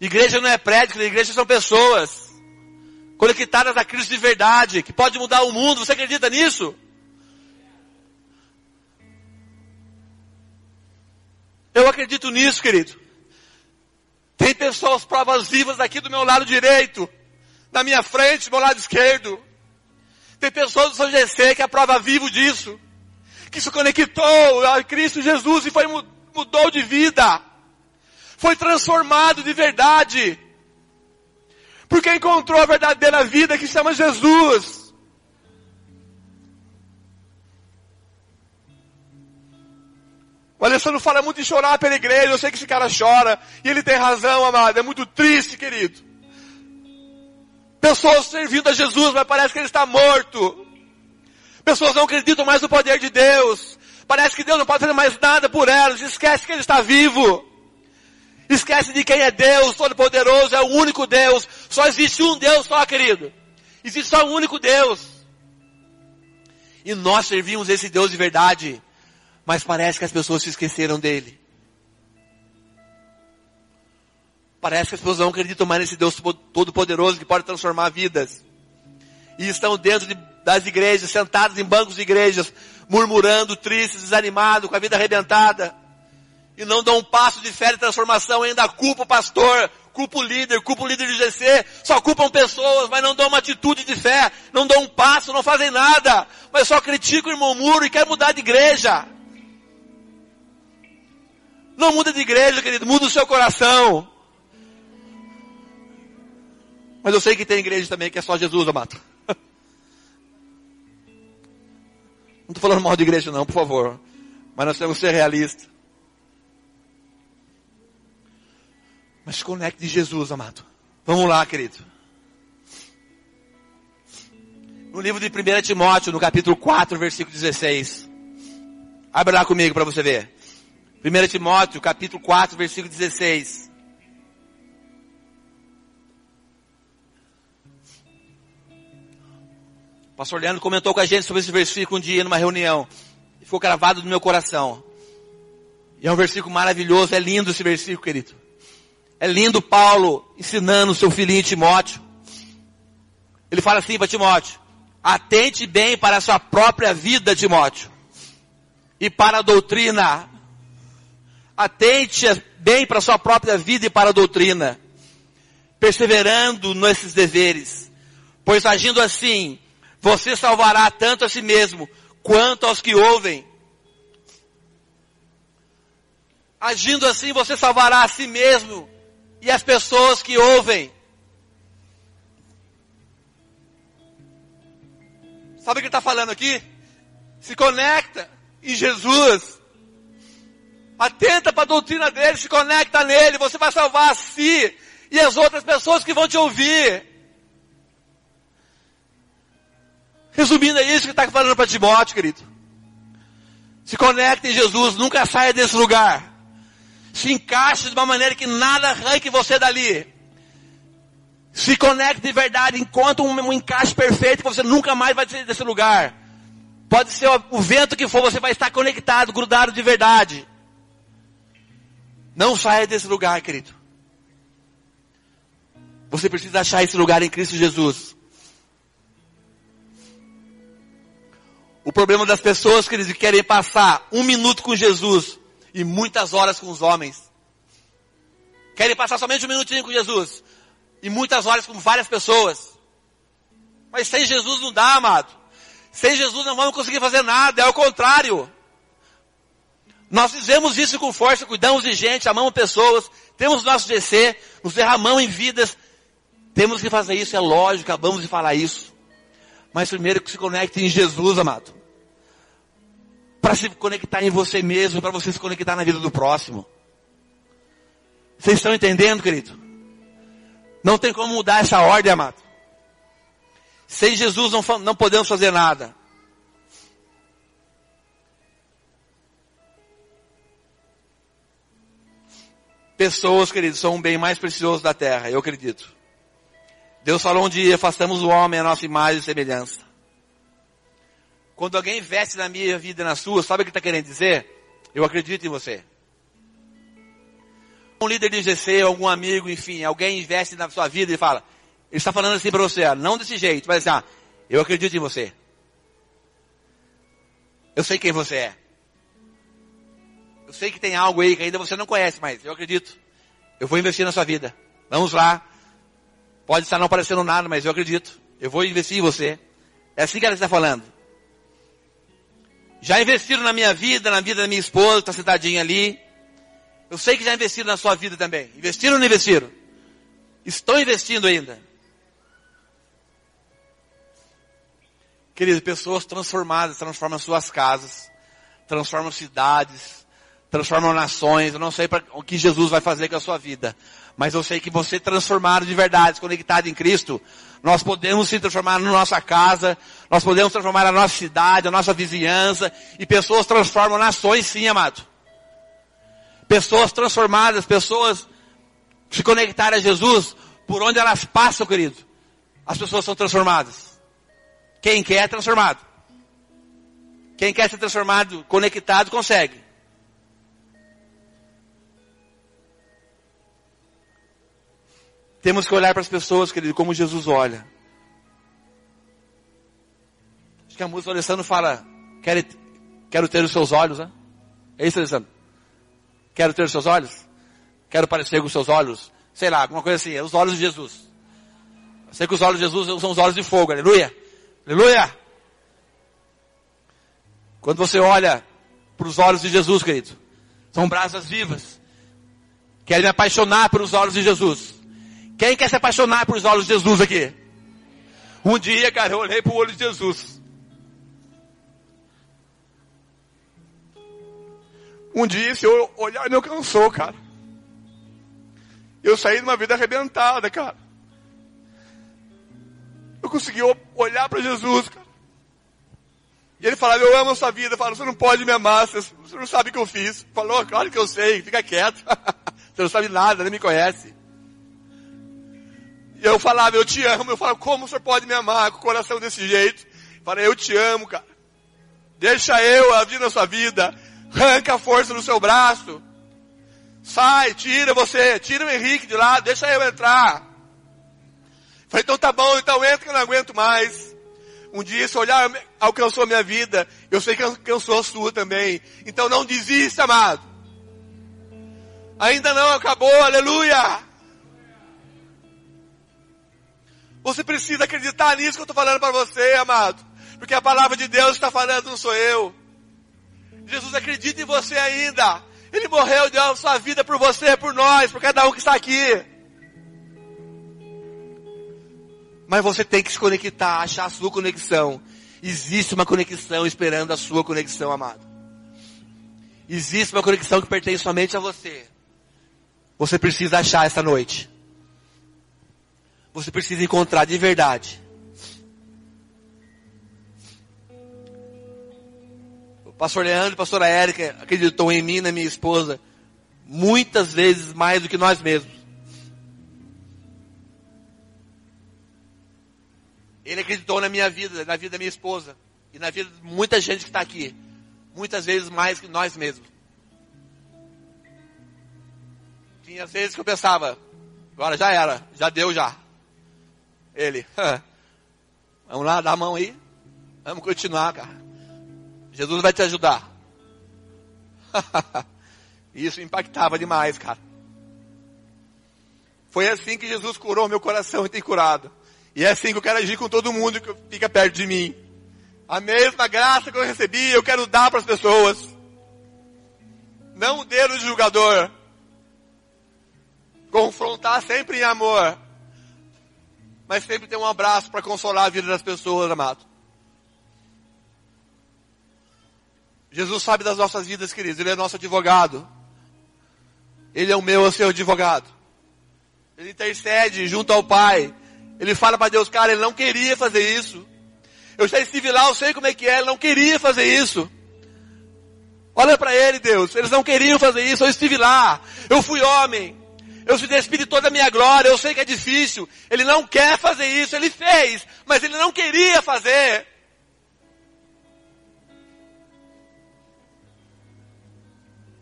Igreja não é prédio, igreja são pessoas conectadas a Cristo de verdade, que pode mudar o mundo. Você acredita nisso? Eu acredito nisso, querido. Tem pessoas provas vivas aqui do meu lado direito, na minha frente, do meu lado esquerdo. Tem pessoas do São GC que é a prova vivo disso. Que se conectou a Cristo Jesus e foi, mudou de vida. Foi transformado de verdade. Porque encontrou a verdadeira vida que chama Jesus. O Alessandro fala muito de chorar pela igreja. Eu sei que esse cara chora. E ele tem razão, amado. É muito triste, querido. Pessoas servindo a Jesus, mas parece que ele está morto. Pessoas não acreditam mais no poder de Deus. Parece que Deus não pode fazer mais nada por elas. Esquece que Ele está vivo. Esquece de quem é Deus, Todo-Poderoso, é o único Deus. Só existe um Deus só, querido. Existe só um único Deus. E nós servimos esse Deus de verdade. Mas parece que as pessoas se esqueceram dele. Parece que as pessoas não acreditam mais nesse Deus Todo-Poderoso que pode transformar vidas. E estão dentro de, das igrejas, sentados em bancos de igrejas, murmurando, tristes, desanimados, com a vida arrebentada. E não dão um passo de fé e transformação, ainda culpa o pastor, culpa o líder, culpa o líder de GC, só culpam pessoas, mas não dão uma atitude de fé, não dão um passo, não fazem nada, mas só criticam e murmuram e querem mudar de igreja. Não muda de igreja, querido, muda o seu coração. Mas eu sei que tem igreja também que é só Jesus, amado. (laughs) Não estou falando mal de igreja não, por favor. Mas nós temos que ser realistas. Mas conecte Jesus, amado. Vamos lá, querido. No livro de 1 Timóteo, no capítulo 4, versículo 16. Abre lá comigo para você ver. 1 Timóteo, capítulo 4, versículo 16. O pastor Leandro comentou com a gente sobre esse versículo um dia numa reunião. E ficou gravado no meu coração. E é um versículo maravilhoso, é lindo esse versículo, querido. É lindo Paulo ensinando o seu filhinho Timóteo. Ele fala assim para Timóteo: Atente bem para a sua própria vida, Timóteo. E para a doutrina. Atente bem para a sua própria vida e para a doutrina. Perseverando nesses deveres. Pois agindo assim, você salvará tanto a si mesmo quanto aos que ouvem. Agindo assim, você salvará a si mesmo e as pessoas que ouvem. Sabe o que está falando aqui? Se conecta em Jesus. Atenta para a doutrina dele, se conecta nele, você vai salvar a si e as outras pessoas que vão te ouvir. Resumindo, é isso que está falando para Timóteo, querido. Se conecte em Jesus, nunca saia desse lugar. Se encaixe de uma maneira que nada arranque você dali. Se conecte de verdade, encontre um, um encaixe perfeito que você nunca mais vai sair desse lugar. Pode ser o, o vento que for, você vai estar conectado, grudado de verdade. Não saia desse lugar, querido. Você precisa achar esse lugar em Cristo Jesus. O problema das pessoas que eles querem passar um minuto com Jesus e muitas horas com os homens. Querem passar somente um minutinho com Jesus e muitas horas com várias pessoas. Mas sem Jesus não dá, amado. Sem Jesus não vamos conseguir fazer nada, é o contrário. Nós fizemos isso com força, cuidamos de gente, amamos pessoas, temos nosso GC, nos derramamos em vidas. Temos que fazer isso, é lógico, acabamos de falar isso. Mas primeiro que se conecte em Jesus, amado. Para se conectar em você mesmo, para você se conectar na vida do próximo. Vocês estão entendendo, querido? Não tem como mudar essa ordem, amado. Sem Jesus não, não podemos fazer nada. Pessoas, queridos, são um bem mais precioso da terra, eu acredito. Deus falou um dia, façamos o homem a nossa imagem e semelhança. Quando alguém investe na minha vida e na sua, sabe o que está querendo dizer? Eu acredito em você. Um líder de GC, algum amigo, enfim, alguém investe na sua vida e fala, ele está falando assim para você, não desse jeito, mas assim, ah, eu acredito em você. Eu sei quem você é. Eu sei que tem algo aí que ainda você não conhece, mas eu acredito. Eu vou investir na sua vida. Vamos lá. Pode estar não parecendo nada, mas eu acredito. Eu vou investir em você. É assim que ela está falando. Já investiram na minha vida, na vida da minha esposa, está sentadinha ali. Eu sei que já investiram na sua vida também. Investiram ou não investiram? Estão investindo ainda. Queridos, pessoas transformadas transformam suas casas, transformam cidades, transformam nações. Eu não sei para o que Jesus vai fazer com a sua vida. Mas eu sei que você transformado de verdade, conectado em Cristo, nós podemos se transformar na nossa casa, nós podemos transformar a nossa cidade, a nossa vizinhança, e pessoas transformam nações sim, amado. Pessoas transformadas, pessoas se conectarem a Jesus, por onde elas passam, querido, as pessoas são transformadas. Quem quer é transformado. Quem quer ser transformado, conectado, consegue. Temos que olhar para as pessoas, querido, como Jesus olha. Acho que a música do Alessandro fala, quero, quero ter os seus olhos, né? É isso, Alessandro? Quero ter os seus olhos? Quero parecer com os seus olhos? Sei lá, alguma coisa assim, é os olhos de Jesus. Eu sei que os olhos de Jesus são os olhos de fogo, aleluia. Aleluia. Quando você olha para os olhos de Jesus, querido, são brasas vivas. Quero me apaixonar pelos olhos de Jesus. Quem quer se apaixonar por os olhos de Jesus aqui? Um dia, cara, eu olhei para o olho de Jesus. Um dia, se eu olhar, me alcançou, cara. Eu saí de uma vida arrebentada, cara. Eu consegui olhar para Jesus, cara. E ele falava, eu amo a sua vida. Falou, você não pode me amar, você, não sabe o que eu fiz. Falou, claro que eu sei, fica quieto. (laughs) você não sabe nada, nem me conhece. E eu falava, eu te amo. Eu falava, como o senhor pode me amar com o coração desse jeito? Eu falei, eu te amo, cara. Deixa eu agir na sua vida. Arranca a força do seu braço. Sai, tira você, tira o Henrique de lá, deixa eu entrar. Falei, então tá bom, então entra que eu não aguento mais. Um dia esse olhar alcançou a minha vida, eu sei que alcançou a sua também. Então não desista, amado. Ainda não acabou, aleluia. Você precisa acreditar nisso que eu estou falando para você, amado. Porque a palavra de Deus está falando, não sou eu. Jesus acredita em você ainda. Ele morreu, deu a sua vida por você, por nós, por cada um que está aqui. Mas você tem que se conectar, achar a sua conexão. Existe uma conexão esperando a sua conexão, amado. Existe uma conexão que pertence somente a você. Você precisa achar essa noite. Você precisa encontrar de verdade. O pastor Leandro e a pastora Érica acreditou em mim na minha esposa muitas vezes mais do que nós mesmos. Ele acreditou na minha vida, na vida da minha esposa e na vida de muita gente que está aqui. Muitas vezes mais que nós mesmos. Tinha vezes que eu pensava, agora já era, já deu já. Ele, vamos lá, dá a mão aí. Vamos continuar, cara. Jesus vai te ajudar. (laughs) Isso impactava demais, cara. Foi assim que Jesus curou meu coração e tem curado. E é assim que eu quero agir com todo mundo que fica perto de mim. A mesma graça que eu recebi, eu quero dar para as pessoas. Não o dedo de julgador. Confrontar sempre em amor. Mas sempre ter um abraço para consolar a vida das pessoas, amado. Jesus sabe das nossas vidas, queridos. Ele é nosso advogado. Ele é o meu, é o seu advogado. Ele intercede junto ao Pai ele fala para Deus, cara, ele não queria fazer isso. Eu já estive lá, eu sei como é que é, ele não queria fazer isso. Olha para ele, Deus, eles não queriam fazer isso, eu estive lá, eu fui homem, eu se de toda a minha glória, eu sei que é difícil, ele não quer fazer isso, ele fez, mas ele não queria fazer.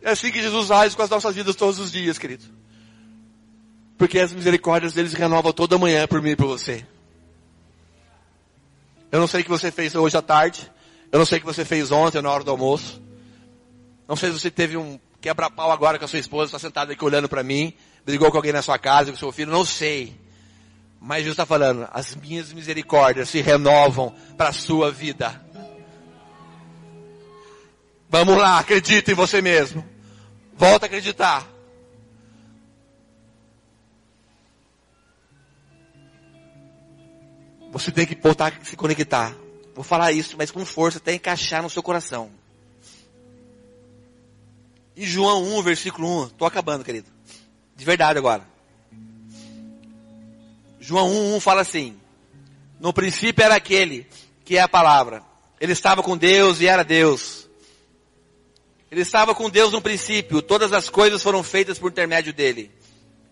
É assim que Jesus age com as nossas vidas todos os dias, querido. Porque as misericórdias deles renovam toda manhã por mim e por você. Eu não sei o que você fez hoje à tarde. Eu não sei o que você fez ontem na hora do almoço. Não sei se você teve um quebra-pau agora com a sua esposa, está sentada aqui olhando para mim, brigou com alguém na sua casa, com seu filho, não sei. Mas Jesus está falando, as minhas misericórdias se renovam para a sua vida. Vamos lá, acredita em você mesmo. Volta a acreditar. Você tem que voltar a se conectar. Vou falar isso, mas com força, até encaixar no seu coração. Em João 1, versículo 1, estou acabando, querido. De verdade agora. João 1, 1 fala assim: No princípio era aquele que é a palavra. Ele estava com Deus e era Deus. Ele estava com Deus no princípio. Todas as coisas foram feitas por intermédio dele.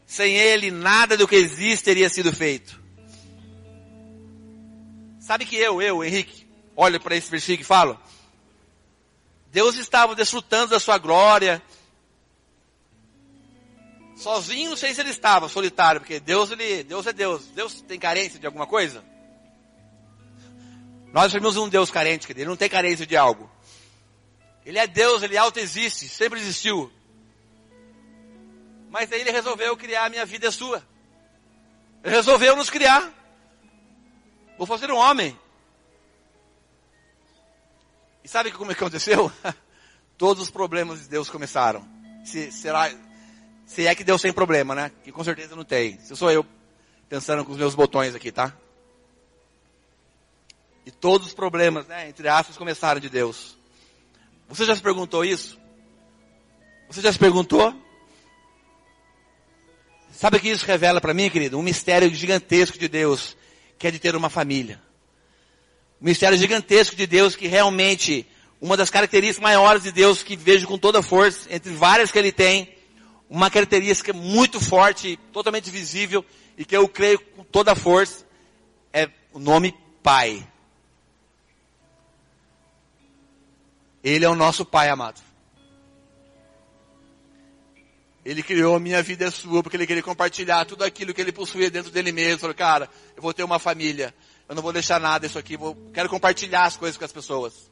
Sem ele, nada do que existe teria sido feito. Sabe que eu, eu, Henrique, olho para esse versículo e falo, Deus estava desfrutando da sua glória, sozinho, não sei se ele estava solitário, porque Deus, ele, Deus é Deus. Deus tem carência de alguma coisa? Nós temos um Deus carente, querido. Ele não tem carência de algo. Ele é Deus, ele auto-existe, sempre existiu. Mas aí ele resolveu criar a minha vida a sua. Ele resolveu nos criar. Vou fazer um homem. E sabe como é que aconteceu? (laughs) Todos os problemas de Deus começaram. Se, será, se é que Deus tem problema, né? Que com certeza não tem. Se sou eu pensando com os meus botões aqui, tá? E todos os problemas, né, entre aspas, começaram de Deus. Você já se perguntou isso? Você já se perguntou? Sabe o que isso revela para mim, querido? Um mistério gigantesco de Deus que é de ter uma família. Um mistério gigantesco de Deus que realmente, uma das características maiores de Deus que vejo com toda força, entre várias que ele tem, uma característica muito forte, totalmente visível, e que eu creio com toda força, é o nome Pai. Ele é o nosso Pai amado. Ele criou a minha vida é sua, porque ele queria compartilhar tudo aquilo que ele possuía dentro dele mesmo. Falou, cara, eu vou ter uma família. Eu não vou deixar nada isso aqui. Vou, quero compartilhar as coisas com as pessoas.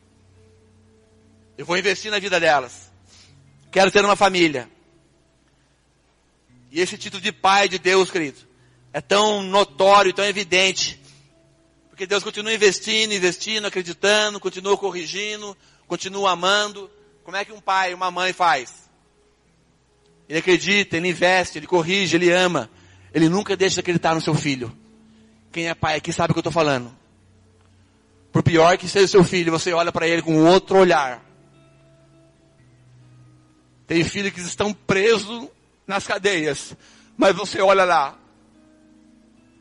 Eu vou investir na vida delas. Quero ter uma família. E esse título de pai de Deus, querido, é tão notório, tão evidente. Porque Deus continua investindo, investindo, acreditando, continua corrigindo, continua amando. Como é que um pai, uma mãe faz? Ele acredita, ele investe, ele corrige, ele ama. Ele nunca deixa de acreditar no seu filho. Quem é pai aqui sabe o que eu estou falando. Por pior que seja seu filho, você olha para ele com outro olhar. Tem filhos que estão presos nas cadeias, mas você olha lá.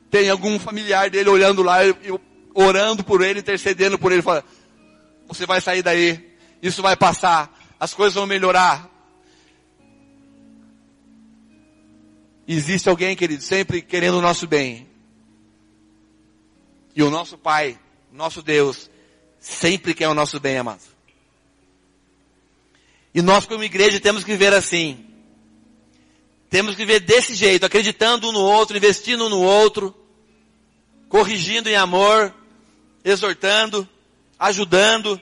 Tem algum familiar dele olhando lá, orando por ele, intercedendo por ele, fala, você vai sair daí, isso vai passar, as coisas vão melhorar. Existe alguém, querido, sempre querendo o nosso bem. E o nosso Pai, nosso Deus, sempre quer o nosso bem, amado. E nós como igreja temos que viver assim. Temos que viver desse jeito, acreditando um no outro, investindo um no outro, corrigindo em amor, exortando, ajudando.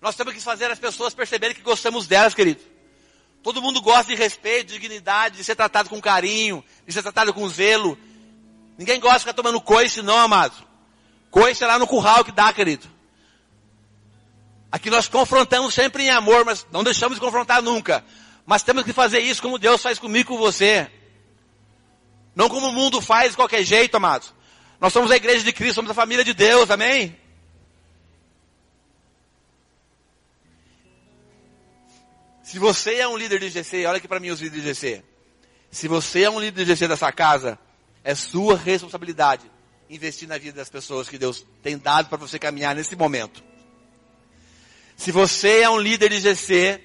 Nós temos que fazer as pessoas perceberem que gostamos delas, querido. Todo mundo gosta de respeito, de dignidade, de ser tratado com carinho, de ser tratado com zelo. Ninguém gosta de ficar tomando coice não, amado. Coice é lá no curral que dá, querido. Aqui nós confrontamos sempre em amor, mas não deixamos de confrontar nunca. Mas temos que fazer isso como Deus faz comigo e com você. Não como o mundo faz de qualquer jeito, amados. Nós somos a igreja de Cristo, somos a família de Deus, amém? Se você é um líder de GC, olha aqui para mim os líderes de GC. Se você é um líder de GC dessa casa, é sua responsabilidade investir na vida das pessoas que Deus tem dado para você caminhar nesse momento. Se você é um líder de GC,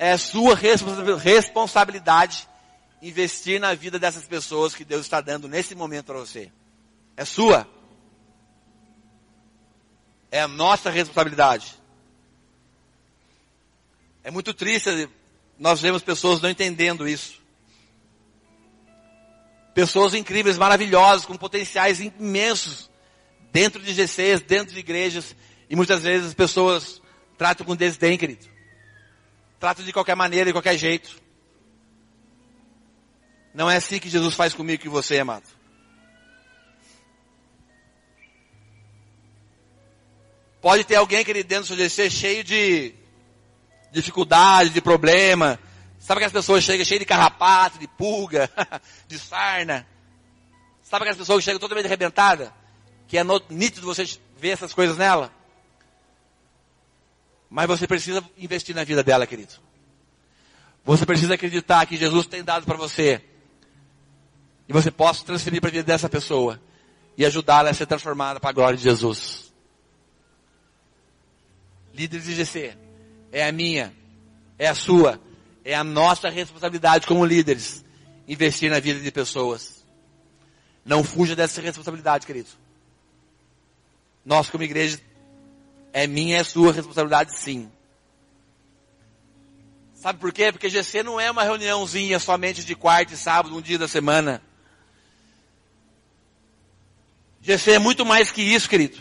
é sua responsabilidade investir na vida dessas pessoas que Deus está dando nesse momento para você. É sua. É a nossa responsabilidade. É muito triste nós vemos pessoas não entendendo isso. Pessoas incríveis, maravilhosas, com potenciais imensos dentro de GCs, dentro de igrejas, e muitas vezes as pessoas tratam com desdém, querido. Tratam de qualquer maneira, de qualquer jeito. Não é assim que Jesus faz comigo e com você, amado. Pode ter alguém, querido, dentro do seu GC cheio de dificuldade, de problema. Sabe que as pessoas chegam cheias de carrapato, de pulga, (laughs) de sarna. Sabe que as pessoas chegam totalmente arrebentadas? Que é nítido você ver essas coisas nela. Mas você precisa investir na vida dela, querido. Você precisa acreditar que Jesus tem dado para você. E você possa transferir para a vida dessa pessoa. E ajudá-la a ser transformada para a glória de Jesus. Líderes de GC é a minha, é a sua, é a nossa responsabilidade como líderes investir na vida de pessoas. Não fuja dessa responsabilidade, querido. Nós como igreja é minha, é sua responsabilidade sim. Sabe por quê? Porque GC não é uma reuniãozinha somente de quarta e sábado, um dia da semana. GC é muito mais que isso, querido.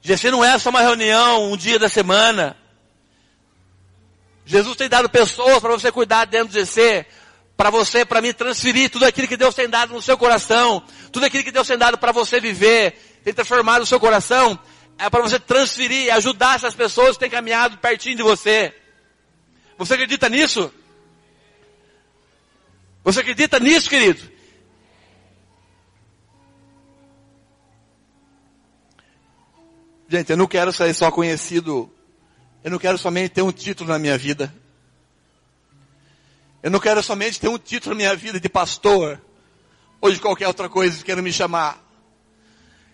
GC não é só uma reunião, um dia da semana. Jesus tem dado pessoas para você cuidar dentro de você, para você, para mim transferir tudo aquilo que Deus tem dado no seu coração, tudo aquilo que Deus tem dado para você viver, tem transformado o seu coração, é para você transferir e ajudar essas pessoas que têm caminhado pertinho de você. Você acredita nisso? Você acredita nisso, querido? Gente, eu não quero ser só conhecido eu não quero somente ter um título na minha vida. Eu não quero somente ter um título na minha vida de pastor, ou de qualquer outra coisa que queiram me chamar.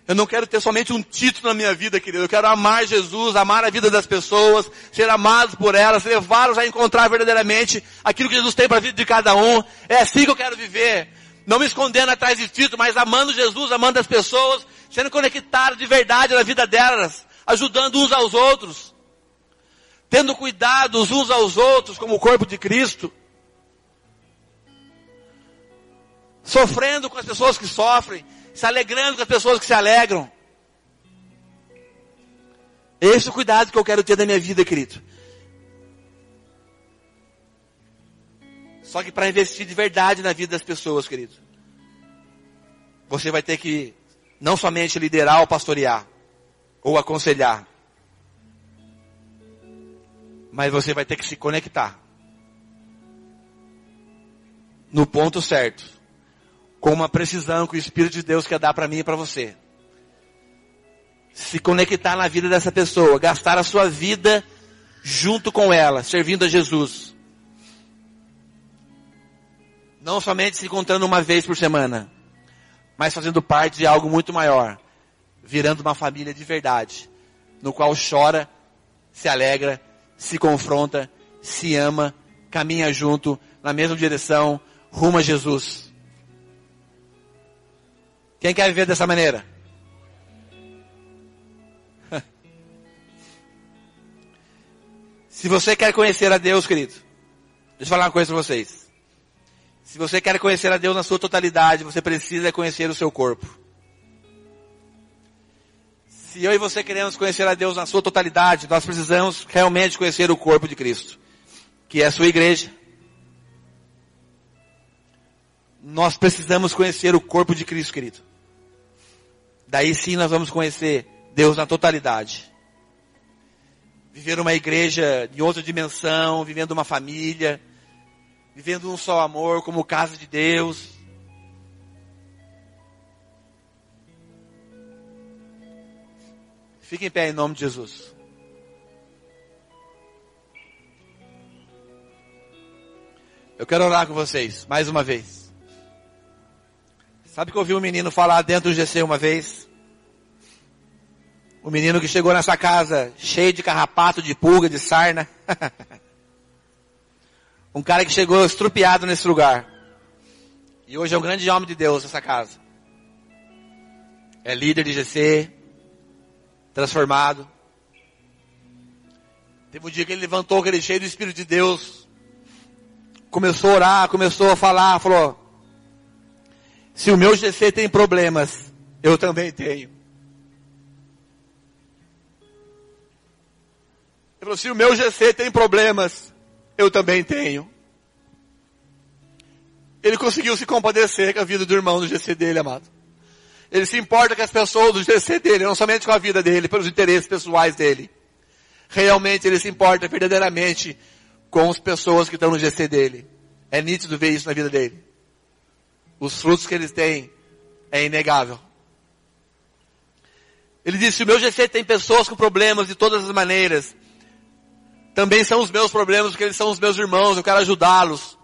Eu não quero ter somente um título na minha vida, querido. Eu quero amar Jesus, amar a vida das pessoas, ser amado por elas, levá-los a encontrar verdadeiramente aquilo que Jesus tem para a vida de cada um. É assim que eu quero viver. Não me escondendo atrás de título, mas amando Jesus, amando as pessoas, sendo conectado de verdade na vida delas, ajudando uns aos outros tendo cuidado uns aos outros como o corpo de Cristo, sofrendo com as pessoas que sofrem, se alegrando com as pessoas que se alegram. Esse é o cuidado que eu quero ter na minha vida, querido. Só que para investir de verdade na vida das pessoas, querido, você vai ter que não somente liderar ou pastorear, ou aconselhar, mas você vai ter que se conectar. No ponto certo. Com uma precisão que o Espírito de Deus quer dar para mim e para você. se conectar na vida dessa pessoa, gastar a sua vida junto com ela, servindo a Jesus. Não somente se encontrando uma vez por semana, mas fazendo parte de algo muito maior, virando uma família de verdade, no qual chora, se alegra, se confronta, se ama, caminha junto, na mesma direção, rumo a Jesus. Quem quer viver dessa maneira? (laughs) Se você quer conhecer a Deus, querido, deixa eu falar uma coisa para vocês. Se você quer conhecer a Deus na sua totalidade, você precisa conhecer o seu corpo. Se eu e você queremos conhecer a Deus na sua totalidade, nós precisamos realmente conhecer o corpo de Cristo, que é a sua igreja. Nós precisamos conhecer o corpo de Cristo, querido. Daí sim nós vamos conhecer Deus na totalidade. Viver uma igreja de outra dimensão, vivendo uma família, vivendo um só amor como casa de Deus. Fique em pé em nome de Jesus. Eu quero orar com vocês, mais uma vez. Sabe que eu ouvi um menino falar dentro do GC uma vez? O menino que chegou nessa casa cheio de carrapato, de pulga, de sarna. (laughs) um cara que chegou estrupiado nesse lugar. E hoje é um grande homem de Deus nessa casa. É líder de GC, transformado. Teve um dia que ele levantou aquele cheio do Espírito de Deus. Começou a orar, começou a falar, falou, se o meu GC tem problemas, eu também tenho. Falou, se o meu GC tem problemas, eu também tenho. Ele conseguiu se compadecer com a vida do irmão do GC dele, amado. Ele se importa com as pessoas do GC dele, não somente com a vida dele, pelos interesses pessoais dele. Realmente ele se importa verdadeiramente com as pessoas que estão no GC dele. É nítido ver isso na vida dele. Os frutos que eles têm é inegável. Ele disse, o meu GC tem pessoas com problemas de todas as maneiras. Também são os meus problemas, porque eles são os meus irmãos, eu quero ajudá-los.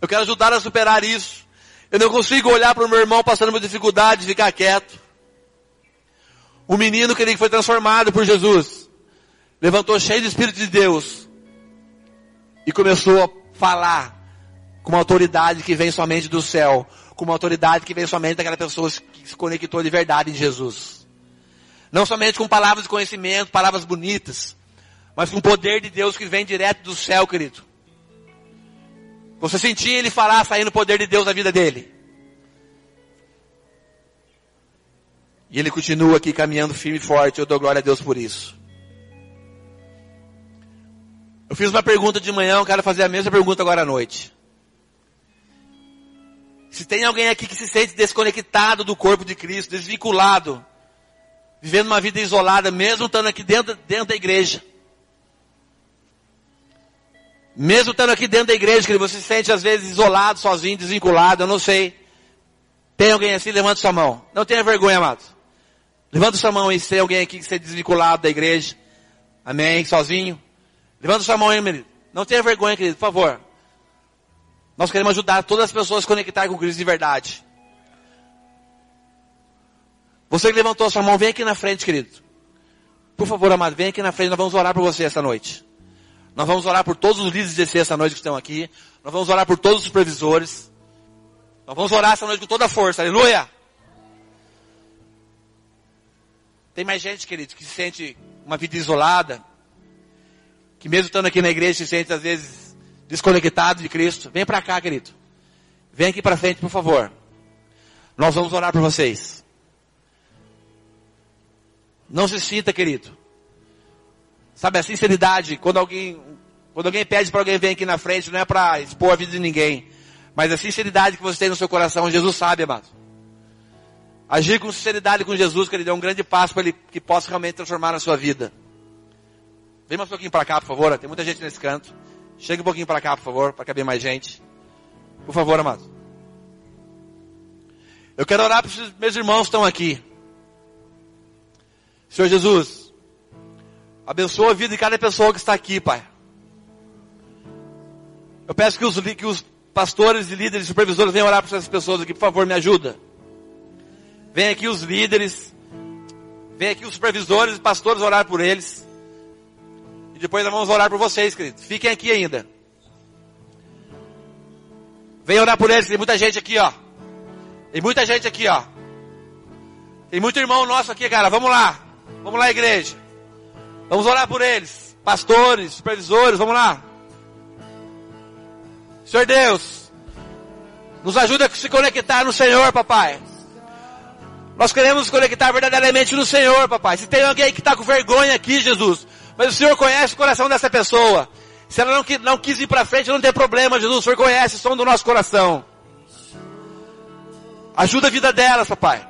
Eu quero ajudar a superar isso. Eu não consigo olhar para o meu irmão passando por dificuldade e ficar quieto. O menino que foi transformado por Jesus, levantou cheio de Espírito de Deus e começou a falar com uma autoridade que vem somente do céu, com uma autoridade que vem somente daquela pessoa que se conectou de verdade em Jesus. Não somente com palavras de conhecimento, palavras bonitas, mas com o poder de Deus que vem direto do céu, querido. Você sentia ele falar, saindo o poder de Deus na vida dele. E ele continua aqui caminhando firme e forte. Eu dou glória a Deus por isso. Eu fiz uma pergunta de manhã, eu quero fazer a mesma pergunta agora à noite. Se tem alguém aqui que se sente desconectado do corpo de Cristo, desvinculado, vivendo uma vida isolada, mesmo estando aqui dentro, dentro da igreja. Mesmo estando aqui dentro da igreja, que você se sente às vezes isolado, sozinho, desvinculado, eu não sei. Tem alguém assim? Levanta sua mão. Não tenha vergonha, amado. Levanta sua mão aí se tem alguém aqui que está desvinculado da igreja. Amém? Sozinho. Levanta sua mão aí, querido. Não tenha vergonha, querido, por favor. Nós queremos ajudar todas as pessoas a se conectar com Cristo de verdade. Você que levantou sua mão, vem aqui na frente, querido. Por favor, amado, vem aqui na frente, nós vamos orar por você essa noite. Nós vamos orar por todos os líderes de essa noite que estão aqui. Nós vamos orar por todos os supervisores. Nós vamos orar essa noite com toda a força. Aleluia! Tem mais gente, querido, que se sente uma vida isolada. Que mesmo estando aqui na igreja se sente às vezes desconectado de Cristo. Vem para cá, querido. Vem aqui para frente, por favor. Nós vamos orar por vocês. Não se sinta, querido, Sabe, a sinceridade, quando alguém, quando alguém pede para alguém vir aqui na frente, não é para expor a vida de ninguém. Mas a sinceridade que você tem no seu coração, Jesus sabe, amado. Agir com sinceridade com Jesus, que Ele deu um grande passo para Ele que possa realmente transformar na sua vida. Vem mais um pouquinho para cá, por favor. Tem muita gente nesse canto. Chega um pouquinho para cá, por favor, para caber mais gente. Por favor, amado. Eu quero orar para os meus irmãos que estão aqui. Senhor Jesus, abençoa a vida de cada pessoa que está aqui, Pai. Eu peço que os, que os pastores e líderes, supervisores venham orar por essas pessoas aqui, por favor, me ajuda. Vem aqui os líderes, vem aqui os supervisores e pastores orar por eles. E depois nós vamos orar por vocês, queridos. Fiquem aqui ainda. Venha orar por eles, tem muita gente aqui, ó. Tem muita gente aqui, ó. Tem muito irmão nosso aqui, cara. Vamos lá. Vamos lá, igreja. Vamos orar por eles. Pastores, supervisores, vamos lá. Senhor Deus, nos ajuda a se conectar no Senhor, papai. Nós queremos nos conectar verdadeiramente no Senhor, papai. Se tem alguém que está com vergonha aqui, Jesus, mas o Senhor conhece o coração dessa pessoa. Se ela não, não quis ir para frente, não tem problema, Jesus. O Senhor conhece o som do nosso coração. Ajuda a vida delas, papai.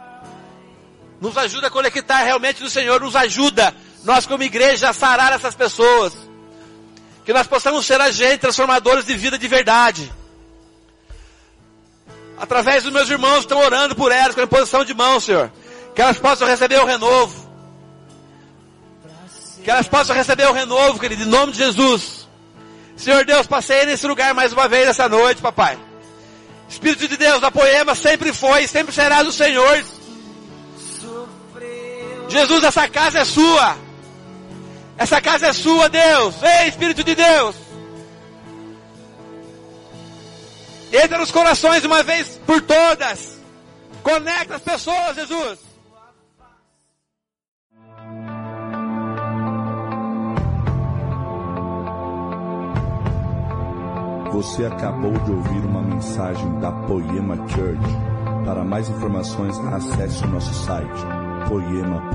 Nos ajuda a conectar realmente no Senhor. Nos ajuda, nós como igreja, sarar essas pessoas. Que nós possamos ser agentes transformadores de vida de verdade. Através dos meus irmãos que estão orando por elas, com a imposição de mão, Senhor. Que elas possam receber o renovo. Que elas possam receber o renovo, querido, em nome de Jesus. Senhor Deus, passei nesse lugar mais uma vez essa noite, papai. Espírito de Deus, a poema sempre foi sempre será do Senhor. Jesus, essa casa é sua. Essa casa é sua, Deus. Ei, Espírito de Deus. Entra nos corações uma vez por todas. Conecta as pessoas, Jesus. Você acabou de ouvir uma mensagem da Poema Church. Para mais informações, acesse o nosso site poema.com.br.